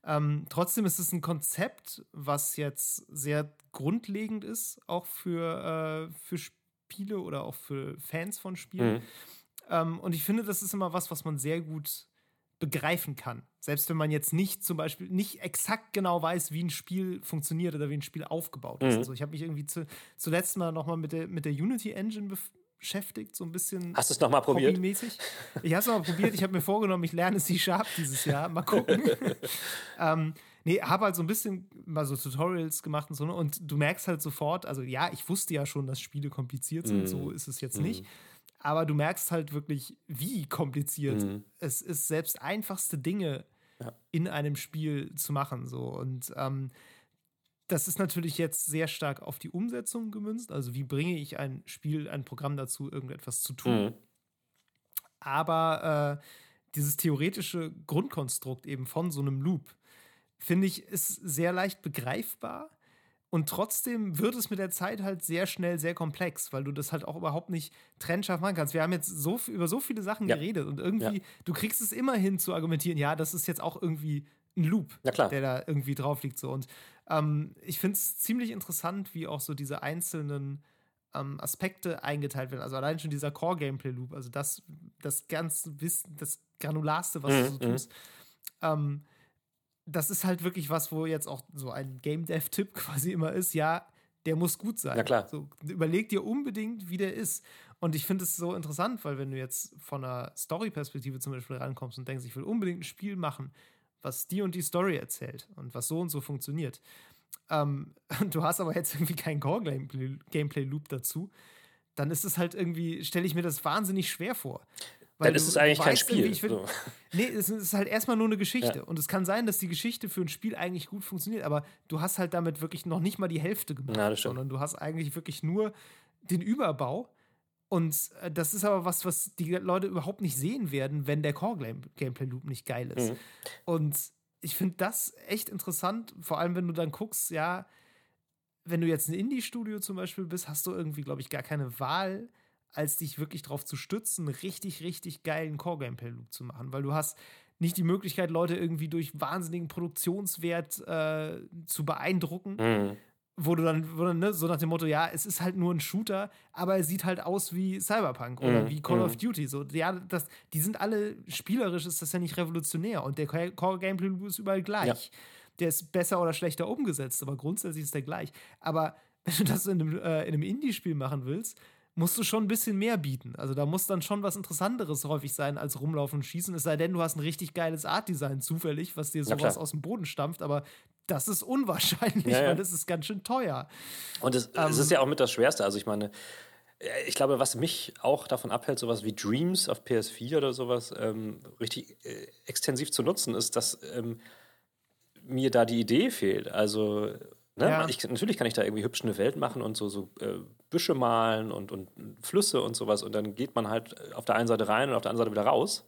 Ähm, trotzdem ist es ein Konzept, was jetzt sehr grundlegend ist, auch für, äh, für Spiele oder auch für Fans von Spielen. Mhm. Ähm, und ich finde, das ist immer was, was man sehr gut begreifen kann. Selbst wenn man jetzt nicht zum Beispiel nicht exakt genau weiß, wie ein Spiel funktioniert oder wie ein Spiel aufgebaut ist. Mhm. Also ich habe mich irgendwie zu, zuletzt mal nochmal mit der, mit der Unity Engine beschäftigt, so ein bisschen. Hast du es nochmal probiert? Ich habe es nochmal probiert. Ich habe mir vorgenommen, ich lerne C-Sharp dieses Jahr. Mal gucken. ähm, nee, habe halt so ein bisschen mal so Tutorials gemacht und so. Ne? Und du merkst halt sofort, also ja, ich wusste ja schon, dass Spiele kompliziert sind. Mm. So ist es jetzt mm. nicht. Aber du merkst halt wirklich, wie kompliziert mm. es ist, selbst einfachste Dinge ja. in einem Spiel zu machen. So. Und ähm, das ist natürlich jetzt sehr stark auf die Umsetzung gemünzt. Also wie bringe ich ein Spiel, ein Programm dazu, irgendetwas zu tun. Mhm. Aber äh, dieses theoretische Grundkonstrukt eben von so einem Loop, finde ich, ist sehr leicht begreifbar. Und trotzdem wird es mit der Zeit halt sehr schnell sehr komplex, weil du das halt auch überhaupt nicht trennscharf machen kannst. Wir haben jetzt so über so viele Sachen ja. geredet und irgendwie, ja. du kriegst es immer hin zu argumentieren, ja, das ist jetzt auch irgendwie ein Loop, der da irgendwie drauf liegt. So. Und ähm, ich finde es ziemlich interessant, wie auch so diese einzelnen ähm, Aspekte eingeteilt werden. Also allein schon dieser Core-Gameplay-Loop, also das, das ganz Wissen, das Granularste, was mhm, du so mhm. tust. Ähm, das ist halt wirklich was, wo jetzt auch so ein Game Dev-Tipp quasi immer ist, ja, der muss gut sein. Ja, klar. So, überleg dir unbedingt, wie der ist. Und ich finde es so interessant, weil wenn du jetzt von einer Story-Perspektive zum Beispiel rankommst und denkst, ich will unbedingt ein Spiel machen, was die und die Story erzählt und was so und so funktioniert. Ähm, du hast aber jetzt irgendwie keinen Core-Gameplay-Loop dazu, dann ist es halt irgendwie, stelle ich mir das wahnsinnig schwer vor. Weil Dann ist es eigentlich kein Spiel. Find, so. Nee, es ist halt erstmal nur eine Geschichte. Ja. Und es kann sein, dass die Geschichte für ein Spiel eigentlich gut funktioniert, aber du hast halt damit wirklich noch nicht mal die Hälfte gemacht, ja, sondern du hast eigentlich wirklich nur den Überbau. Und äh, das ist aber was, was die Leute überhaupt nicht sehen werden, wenn der Core-Gameplay-Loop nicht geil ist. Mhm. Und ich finde das echt interessant, vor allem wenn du dann guckst, ja, wenn du jetzt ein Indie-Studio zum Beispiel bist, hast du irgendwie, glaube ich, gar keine Wahl, als dich wirklich darauf zu stützen, richtig, richtig geilen Core-Gameplay-Loop zu machen, weil du hast nicht die Möglichkeit, Leute irgendwie durch wahnsinnigen Produktionswert äh, zu beeindrucken. Mhm. Wo du dann, wo dann ne, so nach dem Motto, ja, es ist halt nur ein Shooter, aber er sieht halt aus wie Cyberpunk oder mhm. wie Call of mhm. Duty. So, ja, das, die sind alle spielerisch, ist das ja nicht revolutionär und der Core-Gameplay Loop ist überall gleich. Ja. Der ist besser oder schlechter umgesetzt, aber grundsätzlich ist der gleich. Aber wenn du das in einem, äh, in einem Indie-Spiel machen willst, musst du schon ein bisschen mehr bieten. Also da muss dann schon was Interessanteres häufig sein als rumlaufen und schießen. Es sei denn, du hast ein richtig geiles Art-Design zufällig, was dir sowas aus dem Boden stampft, aber das ist unwahrscheinlich, ja, ja. weil das ist ganz schön teuer. Und es, ähm, es ist ja auch mit das Schwerste. Also ich meine, ich glaube, was mich auch davon abhält, sowas wie Dreams auf PS4 oder sowas ähm, richtig äh, extensiv zu nutzen, ist, dass ähm, mir da die Idee fehlt. Also Ne? Ja. Ich, natürlich kann ich da irgendwie hübsch eine Welt machen und so, so äh, Büsche malen und, und Flüsse und sowas. Und dann geht man halt auf der einen Seite rein und auf der anderen Seite wieder raus.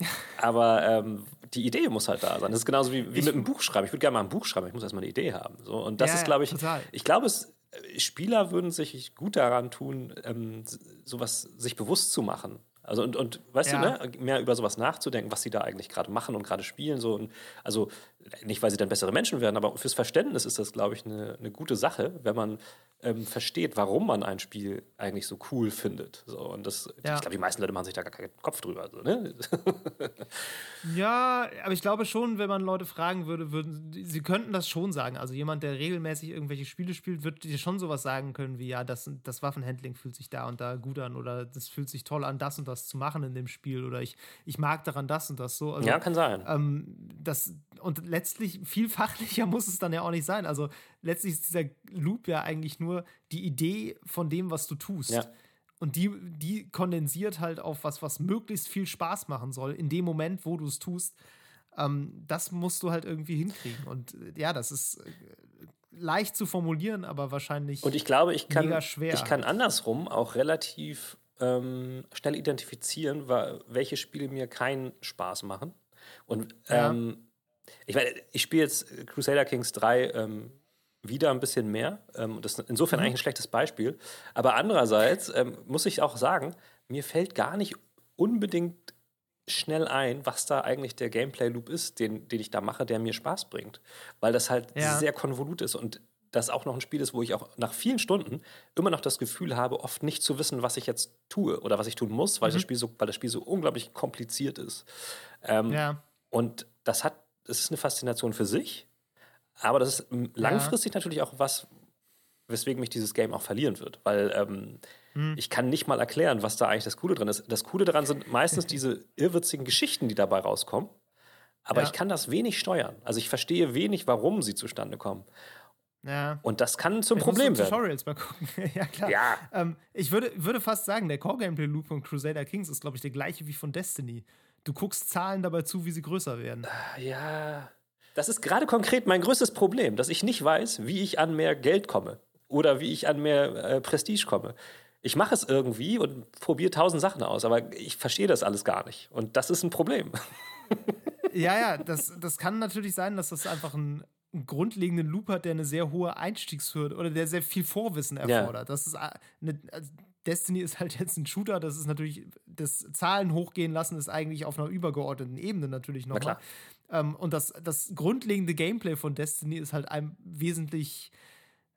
Aber ähm, die Idee muss halt da sein. Das ist genauso wie, wie ich, mit einem Buch schreiben. Ich würde gerne mal ein Buch schreiben, ich muss erstmal eine Idee haben. So, und das ja, ist, glaube ich, total. ich glaube, es, äh, Spieler würden sich gut daran tun, ähm, sowas sich bewusst zu machen. Also und, und weißt ja. du, ne, mehr über sowas nachzudenken, was sie da eigentlich gerade machen und gerade spielen. So. Und also nicht, weil sie dann bessere Menschen werden, aber fürs Verständnis ist das, glaube ich, eine, eine gute Sache, wenn man ähm, versteht, warum man ein Spiel eigentlich so cool findet. So, und das, ja. ich glaube, die meisten Leute machen sich da gar keinen Kopf drüber. So, ne? ja, aber ich glaube schon, wenn man Leute fragen würde, würden sie könnten das schon sagen. Also jemand, der regelmäßig irgendwelche Spiele spielt, wird dir schon sowas sagen können wie, ja, das, das Waffenhandling fühlt sich da und da gut an oder das fühlt sich toll an, das und das zu machen in dem Spiel oder ich, ich mag daran das und das so. Also, ja, kann sein. Ähm, das, und letztlich viel fachlicher muss es dann ja auch nicht sein. Also letztlich ist dieser Loop ja eigentlich nur die Idee von dem, was du tust. Ja. Und die, die kondensiert halt auf was, was möglichst viel Spaß machen soll, in dem Moment, wo du es tust. Ähm, das musst du halt irgendwie hinkriegen. Und äh, ja, das ist äh, leicht zu formulieren, aber wahrscheinlich Und ich glaube, ich kann, ich kann andersrum auch relativ ähm, schnell identifizieren, welche Spiele mir keinen Spaß machen. Und ähm, ich meine, ich spiele jetzt Crusader Kings 3 ähm, wieder ein bisschen mehr. Ähm, das ist insofern mhm. eigentlich ein schlechtes Beispiel. Aber andererseits ähm, muss ich auch sagen, mir fällt gar nicht unbedingt schnell ein, was da eigentlich der Gameplay-Loop ist, den, den ich da mache, der mir Spaß bringt. Weil das halt ja. sehr konvolut ist und das auch noch ein Spiel ist, wo ich auch nach vielen Stunden immer noch das Gefühl habe, oft nicht zu wissen, was ich jetzt tue oder was ich tun muss, weil, mhm. das, Spiel so, weil das Spiel so unglaublich kompliziert ist. Ähm, ja. Und das hat, das ist eine Faszination für sich, aber das ist langfristig ja. natürlich auch was, weswegen mich dieses Game auch verlieren wird, weil ähm, hm. ich kann nicht mal erklären, was da eigentlich das Coole dran ist. Das Coole daran sind meistens diese irrwitzigen Geschichten, die dabei rauskommen, aber ja. ich kann das wenig steuern. Also ich verstehe wenig, warum sie zustande kommen. Ja. Und das kann zum ich Problem werden. Tutorials mal gucken. ja, klar. Ja. Ähm, ich würde, würde fast sagen, der Core-Gameplay-Loop von Crusader Kings ist, glaube ich, der gleiche wie von Destiny. Du guckst Zahlen dabei zu, wie sie größer werden. Ja. Das ist gerade konkret mein größtes Problem, dass ich nicht weiß, wie ich an mehr Geld komme oder wie ich an mehr äh, Prestige komme. Ich mache es irgendwie und probiere tausend Sachen aus, aber ich verstehe das alles gar nicht. Und das ist ein Problem. ja, ja, das, das kann natürlich sein, dass das einfach ein, einen grundlegenden Loop hat, der eine sehr hohe Einstiegshürde oder der sehr viel Vorwissen erfordert. Ja. Das ist äh, eine, Destiny ist halt jetzt ein Shooter, das ist natürlich, das Zahlen hochgehen lassen ist eigentlich auf einer übergeordneten Ebene natürlich nochmal. Ähm, und das, das grundlegende Gameplay von Destiny ist halt einem wesentlich,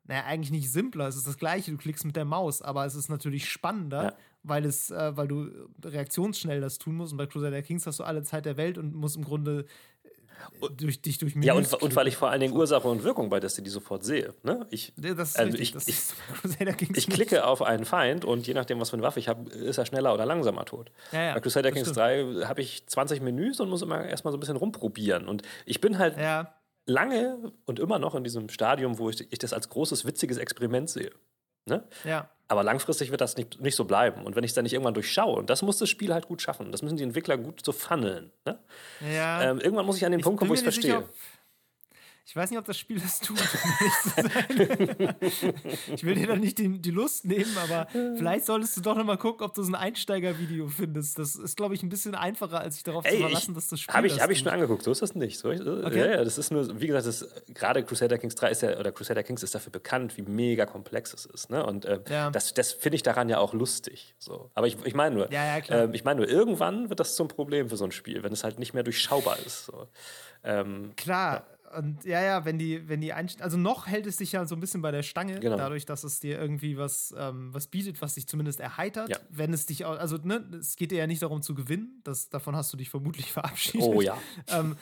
naja, eigentlich nicht simpler. Es ist das gleiche, du klickst mit der Maus, aber es ist natürlich spannender, ja. weil es, äh, weil du reaktionsschnell das tun musst. Und bei Crusader Kings hast du alle Zeit der Welt und musst im Grunde durch dich durch Menüs Ja, und, und, weil ich vor allen Dingen Ursache und Wirkung bei Destiny sofort sehe. Ne? Ich, das ist also ich, das ich, ich, ich klicke auf einen Feind und je nachdem, was für eine Waffe ich habe, ist er schneller oder langsamer tot. Ja, ja, bei Crusader Kings 3 habe ich 20 Menüs und muss immer erstmal so ein bisschen rumprobieren. Und ich bin halt ja. lange und immer noch in diesem Stadium, wo ich, ich das als großes, witziges Experiment sehe. Ne? Ja. Aber langfristig wird das nicht, nicht so bleiben. Und wenn ich es dann nicht irgendwann durchschaue, und das muss das Spiel halt gut schaffen, das müssen die Entwickler gut so funneln. Ne? Ja. Ähm, irgendwann muss ich an den Punkt kommen, wo ich es verstehe. sicher, Ich weiß nicht, ob das Spiel das tut, zu. Ich will dir da nicht die, die Lust nehmen, aber vielleicht solltest du doch noch mal gucken, ob du so ein Einsteigervideo findest. Das ist, glaube ich, ein bisschen einfacher, als sich darauf zu Ey, verlassen, ich, dass das Spiel habe ich, das hab ich schon angeguckt, so ist das nicht. So, Okay. Ja, ja, das ist nur, wie gesagt, das, gerade Crusader Kings 3 ist ja, oder Crusader Kings ist dafür bekannt, wie mega komplex es ist. Ne? Und äh, Ja. das, das finde ich daran ja auch lustig. So. Aber ich, ich meine nur, Ja, ähm, ich meine nur, irgendwann wird das zum Problem für so ein Spiel, wenn es halt nicht mehr durchschaubar ist. So. Ähm, Klar. Und ja, ja, wenn die, wenn die Einst also noch hält es dich ja so ein bisschen bei der Stange, Genau. dadurch, dass es dir irgendwie was, ähm, was bietet, was dich zumindest erheitert. Ja. Wenn es dich auch, also ne, es geht dir ja nicht darum zu gewinnen, das, davon hast du dich vermutlich verabschiedet. oh ja. ähm,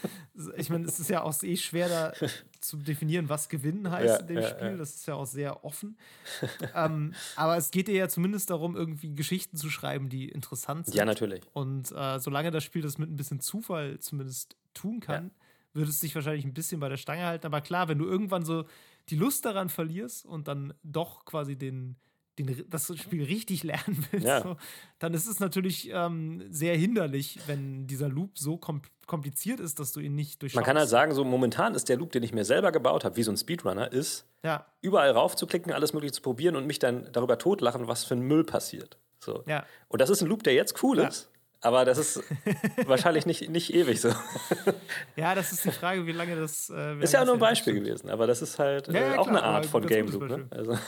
ich meine, es ist ja auch eh schwer da zu definieren, was gewinnen heißt Ja, in dem ja, Spiel. ja. Das ist ja auch sehr offen. ähm, aber es geht dir ja zumindest darum, irgendwie Geschichten zu schreiben, die interessant sind. Ja, natürlich. Und äh, solange das Spiel das mit ein bisschen Zufall zumindest tun kann, würde es dich wahrscheinlich ein bisschen bei der Stange halten. Aber klar, wenn du irgendwann so die Lust daran verlierst und dann doch quasi den, den, das Spiel richtig lernen willst, Ja. so, dann ist es natürlich ähm, sehr hinderlich, wenn dieser Loop so kom kompliziert ist, dass du ihn nicht durchschaust. Man kann halt sagen, so momentan ist der Loop, den ich mir selber gebaut habe, wie so ein Speedrunner, ist, ja, überall raufzuklicken, alles mögliche zu probieren und mich dann darüber totlachen, was für ein Müll passiert. So. ja. Und das ist ein Loop, der jetzt cool ist, aber das ist wahrscheinlich nicht, nicht ewig so. Ja, das ist die Frage, wie lange das. Äh, wie Ist ja nur ein Beispiel hält. gewesen, aber das ist halt Ja, äh, ja, auch klar, eine Art von Game Loop. Ne? Also,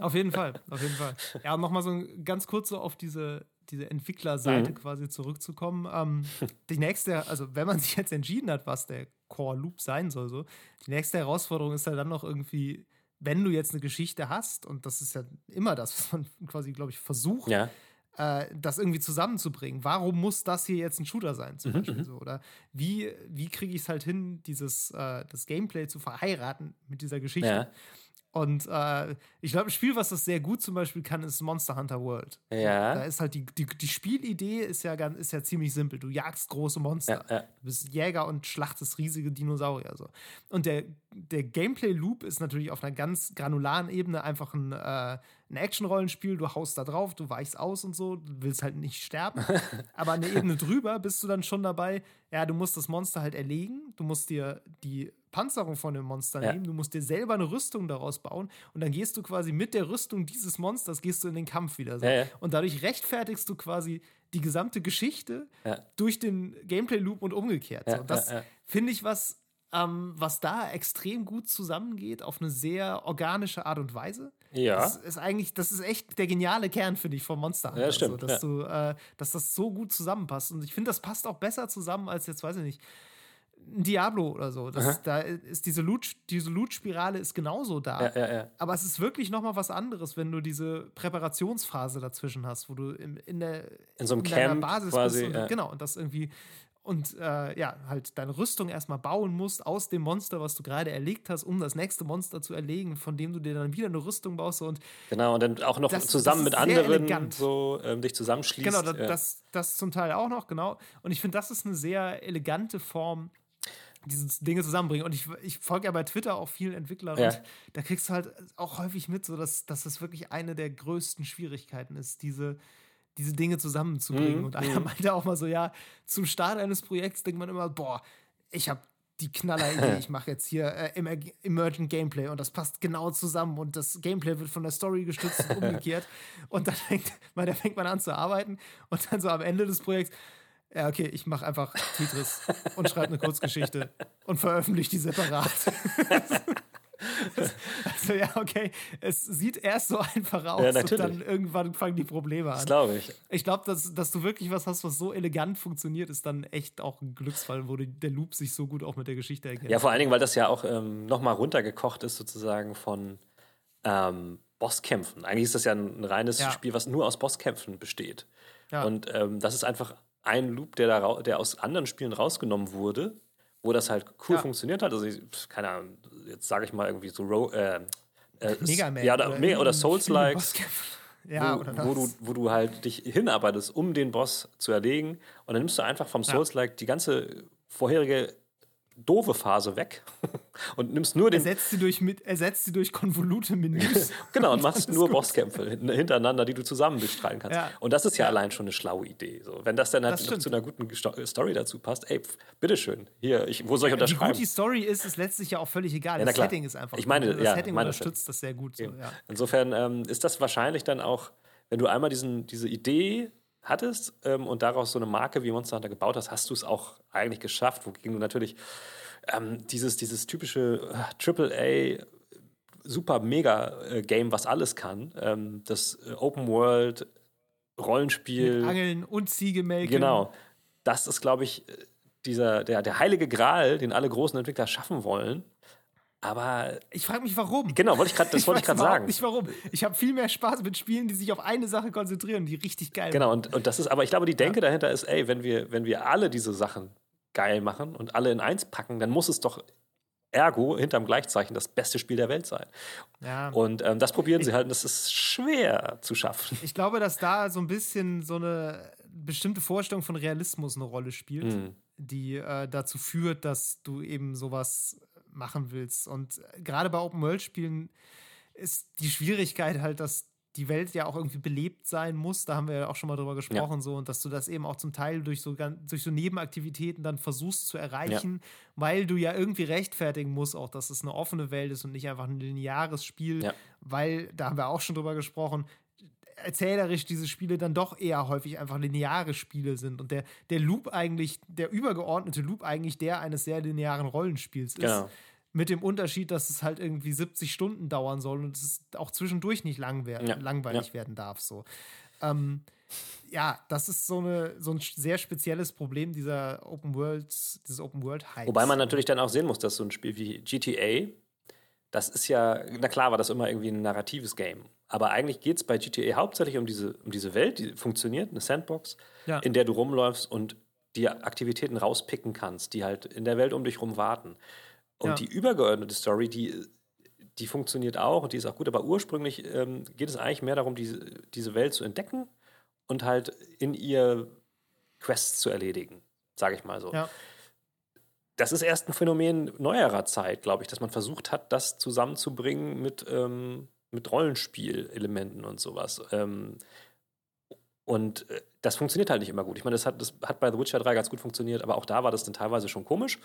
Auf jeden Fall, auf jeden Fall. Ja, und nochmal so ganz kurz so auf diese, diese Entwicklerseite Mhm. quasi zurückzukommen. Ähm, die nächste, also wenn man sich jetzt entschieden hat, was der Core Loop sein soll, so, die nächste Herausforderung ist ja dann noch irgendwie, wenn du jetzt eine Geschichte hast, und das ist ja immer das, was man quasi, glaube ich, versucht, ja. Äh, das irgendwie zusammenzubringen. Warum muss das hier jetzt ein Shooter sein, Mhm, zum Beispiel so? Oder wie, wie kriege ich es halt hin, dieses äh, das Gameplay zu verheiraten mit dieser Geschichte? Ja. Und äh, ich glaube, ein Spiel, was das sehr gut zum Beispiel kann, ist Monster Hunter World. Ja. Da ist halt die, die, die Spielidee ist ja, ganz, ist ja ziemlich simpel. Du jagst große Monster. Ja, ja. Du bist Jäger und schlachtest riesige Dinosaurier. So. Und der, der Gameplay-Loop ist natürlich auf einer ganz granularen Ebene einfach ein, äh, ein Action-Rollenspiel. Du haust da drauf, du weichst aus und so, du willst halt nicht sterben. Aber an der Ebene drüber bist du dann schon dabei, ja, du musst das Monster halt erlegen, du musst dir die Panzerung von dem Monster Ja. nehmen, du musst dir selber eine Rüstung daraus bauen und dann gehst du quasi mit der Rüstung dieses Monsters gehst du in den Kampf wieder. So. Ja, ja. Und dadurch rechtfertigst du quasi die gesamte Geschichte durch den Gameplay-Loop und umgekehrt. So. Und das finde ich was, ähm, was da extrem gut zusammengeht auf eine sehr organische Art und Weise. Ja. Das ist eigentlich, das ist echt der geniale Kern, finde ich, vom Monster Hunter. Ja, stimmt, So, dass, ja. du, äh, dass das so gut zusammenpasst. Und ich finde, das passt auch besser zusammen als jetzt, weiß ich nicht, ein Diablo oder so. Das, da ist diese Loot, diese Loot-Spirale ist genauso da. Ja, ja, ja. Aber es ist wirklich noch mal was anderes, wenn du diese Präparationsphase dazwischen hast, wo du im, in der In so einem deiner Camp Basis quasi, bist und, ja. genau und das irgendwie und äh, ja halt deine Rüstung erstmal bauen musst aus dem Monster, was du gerade erlegt hast, um das nächste Monster zu erlegen, von dem du dir dann wieder eine Rüstung baust und Genau, und dann auch noch Das- zusammen das mit anderen elegant. so ähm, dich zusammenschließt. genau das, ja. das das zum Teil auch noch genau und ich finde das ist eine sehr elegante Form diese Dinge zusammenbringen. Und ich, ich folge ja bei Twitter auch vielen Entwicklern Ja. und da kriegst du halt auch häufig mit, so dass, dass das wirklich eine der größten Schwierigkeiten ist, diese, diese Dinge zusammenzubringen. Mhm, Und einer meinte auch mal so, ja, zum Start eines Projekts denkt man immer, boah, ich habe die Knalleridee, ich mache jetzt hier äh, Emer Emergent Gameplay und das passt genau zusammen und das Gameplay wird von der Story gestützt und umgekehrt. Und dann fängt, man, da fängt man an zu arbeiten und dann so am Ende des Projekts, ja, okay, ich mache einfach Tetris und schreibe eine Kurzgeschichte und veröffentliche die separat. also ja, okay, es sieht erst so einfach aus Ja, und dann irgendwann fangen die Probleme das an. glaube ich. Ich glaube, dass, dass du wirklich was hast, was so elegant funktioniert, ist dann echt auch ein Glücksfall, wo der Loop sich so gut auch mit der Geschichte erkennt. Ja, vor allen Dingen, weil das ja auch ähm, nochmal runtergekocht ist, sozusagen von ähm, Bosskämpfen. Eigentlich ist das ja ein, ein reines Ja. Spiel, was nur aus Bosskämpfen besteht. Ja. Und ähm, das ist einfach ein Loop, der, da der aus anderen Spielen rausgenommen wurde, wo das halt cool Ja. funktioniert hat. Also, ich, keine Ahnung, jetzt sage ich mal irgendwie so Ro äh, äh, Mega Man. Ja, oder, oder, oder Souls-Likes. Spiel- Ja, wo, oder wo, du, wo du halt dich hinarbeitest, um den Boss zu erlegen. Und dann nimmst du einfach vom Souls-like die ganze vorherige doofe Phase weg und nimmst nur den. Ersetzt sie durch, mit, ersetzt sie durch konvolute Menüs. genau, und machst nur Bosskämpfe hintereinander, die du zusammen bestreiten kannst. Ja. Und das ist ja, ja, allein schon eine schlaue Idee. So, wenn das dann halt das zu einer guten Story dazu passt, ey, pf, bitteschön, hier, ich, wo soll ich unterschreiben? Wie gut die Story ist, ist letztlich ja auch völlig egal. Ja, das Setting ist einfach ich meine, gut. Das ja, Setting unterstützt das sehr gut. So, Insofern ähm, ist das wahrscheinlich dann auch, wenn du einmal diesen, diese Idee hattest ähm, und daraus so eine Marke wie Monster Hunter gebaut hast, hast du es auch eigentlich geschafft, wogegen du natürlich ähm, dieses, dieses typische äh, AAA super mega äh, Game, was alles kann, ähm, das äh, Open World Rollenspiel. Mit Angeln und Ziegemelken. Genau. Das ist, glaube ich, dieser, der, der heilige Gral, den alle großen Entwickler schaffen wollen. Aber ich frage mich, warum. Genau, wollte ich grad, das wollte ich gerade sagen. Nicht warum. Ich habe viel mehr Spaß mit Spielen, die sich auf eine Sache konzentrieren, die richtig geil Genau, und, und das ist, aber ich glaube, die Denke ja. dahinter ist, ey, wenn wir, wenn wir alle diese Sachen geil machen und alle in eins packen, dann muss es doch ergo hinterm Gleichzeichen das beste Spiel der Welt sein. Ja. Und ähm, das probieren sie halt und das ist schwer zu schaffen. Ich glaube, dass da so ein bisschen so eine bestimmte Vorstellung von Realismus eine Rolle spielt, mhm. die äh, dazu führt, dass du eben sowas machen willst. Und gerade bei Open-World-Spielen ist die Schwierigkeit halt, dass die Welt ja auch irgendwie belebt sein muss. Da haben wir ja auch schon mal drüber gesprochen, ja. so und dass du das eben auch zum Teil durch so, durch so Nebenaktivitäten dann versuchst zu erreichen, ja. weil du ja irgendwie rechtfertigen musst, auch dass es eine offene Welt ist und nicht einfach ein lineares Spiel, ja. weil da haben wir auch schon drüber gesprochen. Erzählerisch diese Spiele dann doch eher häufig einfach lineare Spiele sind und der, der Loop eigentlich, der übergeordnete Loop eigentlich der eines sehr linearen Rollenspiels ist. Genau mit dem Unterschied, dass es halt irgendwie 70 Stunden dauern soll und es auch zwischendurch nicht lang werden, ja. langweilig ja. werden darf. So. Ähm, ja, das ist so, eine, so ein sehr spezielles Problem dieser Open World, dieses Open World Hype. Wobei man natürlich dann auch sehen muss, dass so ein Spiel wie GTA, das ist ja, na klar war das immer irgendwie ein narratives Game. Aber eigentlich geht es bei GTA hauptsächlich um diese, um diese Welt, die funktioniert, eine Sandbox, ja. in der du rumläufst und die Aktivitäten rauspicken kannst, die halt in der Welt um dich rum warten. Und ja. die übergeordnete Story, die, die funktioniert auch und die ist auch gut, aber ursprünglich ähm, geht es eigentlich mehr darum, diese, diese Welt zu entdecken und halt in ihr Quests zu erledigen, sage ich mal so. Ja. Das ist erst ein Phänomen neuerer Zeit, glaube ich, dass man versucht hat, das zusammenzubringen mit, ähm, mit Rollenspielelementen und sowas. Ähm, und äh, das funktioniert halt nicht immer gut. Ich meine, das hat, das hat bei The Witcher 3 ganz gut funktioniert, aber auch da war das dann teilweise schon komisch.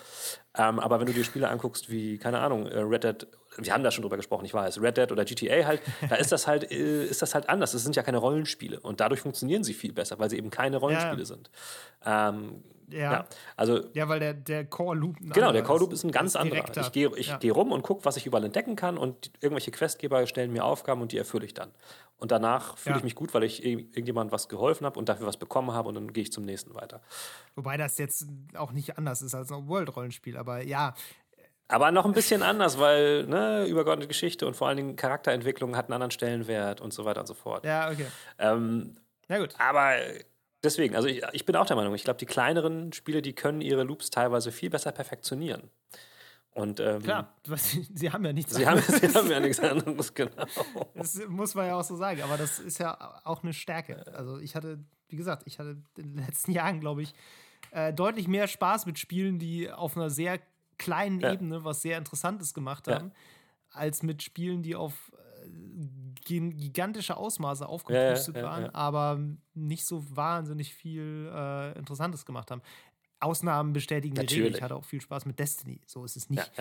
Ähm, aber wenn du dir Spiele anguckst wie, keine Ahnung, äh, Red Dead, wir haben da schon drüber gesprochen, ich weiß, Red Dead oder GTA halt, da ist das halt, äh, ist das halt anders. Das sind ja keine Rollenspiele. Und dadurch funktionieren sie viel besser, weil sie eben keine Rollenspiele ja. sind. Ähm, ja. ja. Also, ja, weil der, der Core-Loop. Genau, der Core-Loop ist ein ganz anderer. Ich gehe ich ja. geh rum und gucke, was ich überall entdecken kann und irgendwelche Questgeber stellen mir Aufgaben und die erfülle ich dann. Und danach fühle ja. ich mich gut, weil ich irgendjemandem was geholfen habe und dafür was bekommen habe und dann gehe ich zum nächsten weiter. Wobei das jetzt auch nicht anders ist als ein World-Rollenspiel, aber ja. Aber noch ein bisschen anders, weil ne, übergeordnete Geschichte und vor allen Dingen Charakterentwicklung hat einen anderen Stellenwert und so weiter und so fort. Ja, okay. Ähm, Na gut. Aber deswegen, also ich, ich bin auch der Meinung, ich glaube, die kleineren Spiele, die können ihre Loops teilweise viel besser perfektionieren. Und, ähm, Klar, sie haben ja nichts sie anderes. Haben, sie haben ja nichts anderes, genau. Das muss man ja auch so sagen, aber das ist ja auch eine Stärke. Also ich hatte, wie gesagt, ich hatte in den letzten Jahren, glaube ich, äh, deutlich mehr Spaß mit Spielen, die auf einer sehr kleinen ja. Ebene was sehr Interessantes gemacht haben, ja. als mit Spielen, die auf gigantische Ausmaße aufgepustet ja, ja, waren, aber nicht so wahnsinnig viel äh, Interessantes gemacht haben. Ausnahmen bestätigen die Regel. Ich hatte auch viel Spaß mit Destiny. So ist es nicht.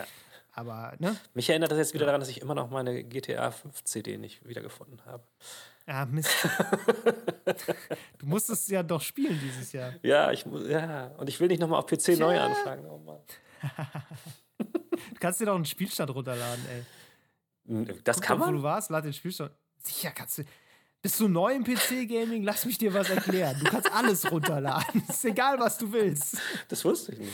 Aber, ne? Mich erinnert das jetzt wieder daran, dass ich immer noch meine GTA 5 CD nicht wiedergefunden habe. Ja, Mist. du musstest ja doch spielen dieses Jahr. Ja, ich ja. Und ich will nicht nochmal auf PC Tja. neu anfangen. Oh du kannst dir doch einen Spielstand runterladen, ey. Das Guck kann man? Wo du warst, lad den Spielstand. Sicher kannst du. Bist du neu im PC-Gaming? Lass mich dir was erklären. Du kannst alles runterladen. ist egal, was du willst. Das wusste ich nicht.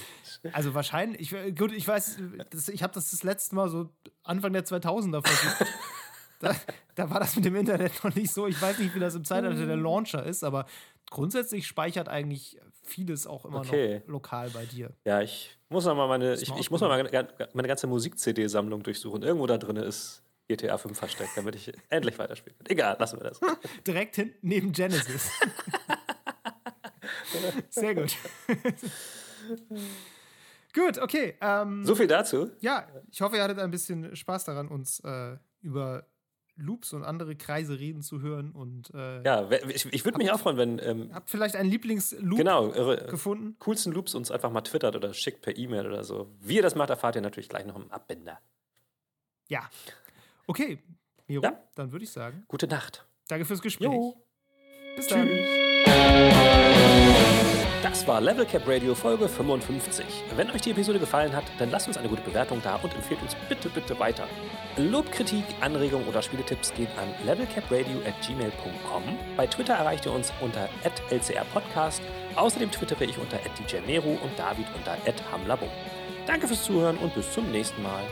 Also wahrscheinlich, ich, gut, ich weiß, das, ich habe das das letzte Mal so Anfang der 2000er versucht. da, da, war das mit dem Internet noch nicht so. Ich weiß nicht, wie das im Zeitalter der Launcher ist, aber grundsätzlich speichert eigentlich vieles auch immer okay. noch lokal bei dir. Ja, ich muss noch mal meine, ich, ich muss mal meine, meine ganze Musik-CD-Sammlung durchsuchen. Irgendwo da drin ist GTA 5 versteckt, damit ich endlich weiterspielen kann. Egal, lassen wir das. Direkt hinten neben Genesis. Sehr gut. Gut, okay. Ähm, So viel dazu. ja, ich hoffe, ihr hattet ein bisschen Spaß daran, uns äh, über Loops und andere Kreise reden zu hören und äh, Ja, ich, ich würde mich auch freuen, wenn, ähm, habt vielleicht einen Lieblingsloop genau, eure gefunden. coolsten Loops uns einfach mal twittert oder schickt per E-Mail oder so. Wie ihr das macht, erfahrt ihr natürlich gleich noch im Abbinder. Ja. Okay, Miro, Ja. dann würde ich sagen, Gute Nacht. danke fürs Gespräch. Jo. Bis dann. Das war Level Cap Radio Folge 55. Wenn euch die Episode gefallen hat, dann lasst uns eine gute Bewertung da und empfehlt uns bitte, bitte weiter. Lob, Kritik, Anregungen oder Spieletipps geht an levelcapradio@gmail.com. Bei Twitter erreicht ihr uns unter @lcrpodcast. Außerdem twittere ich unter @djmeru und David unter @hamlabum. Danke fürs Zuhören und bis zum nächsten Mal.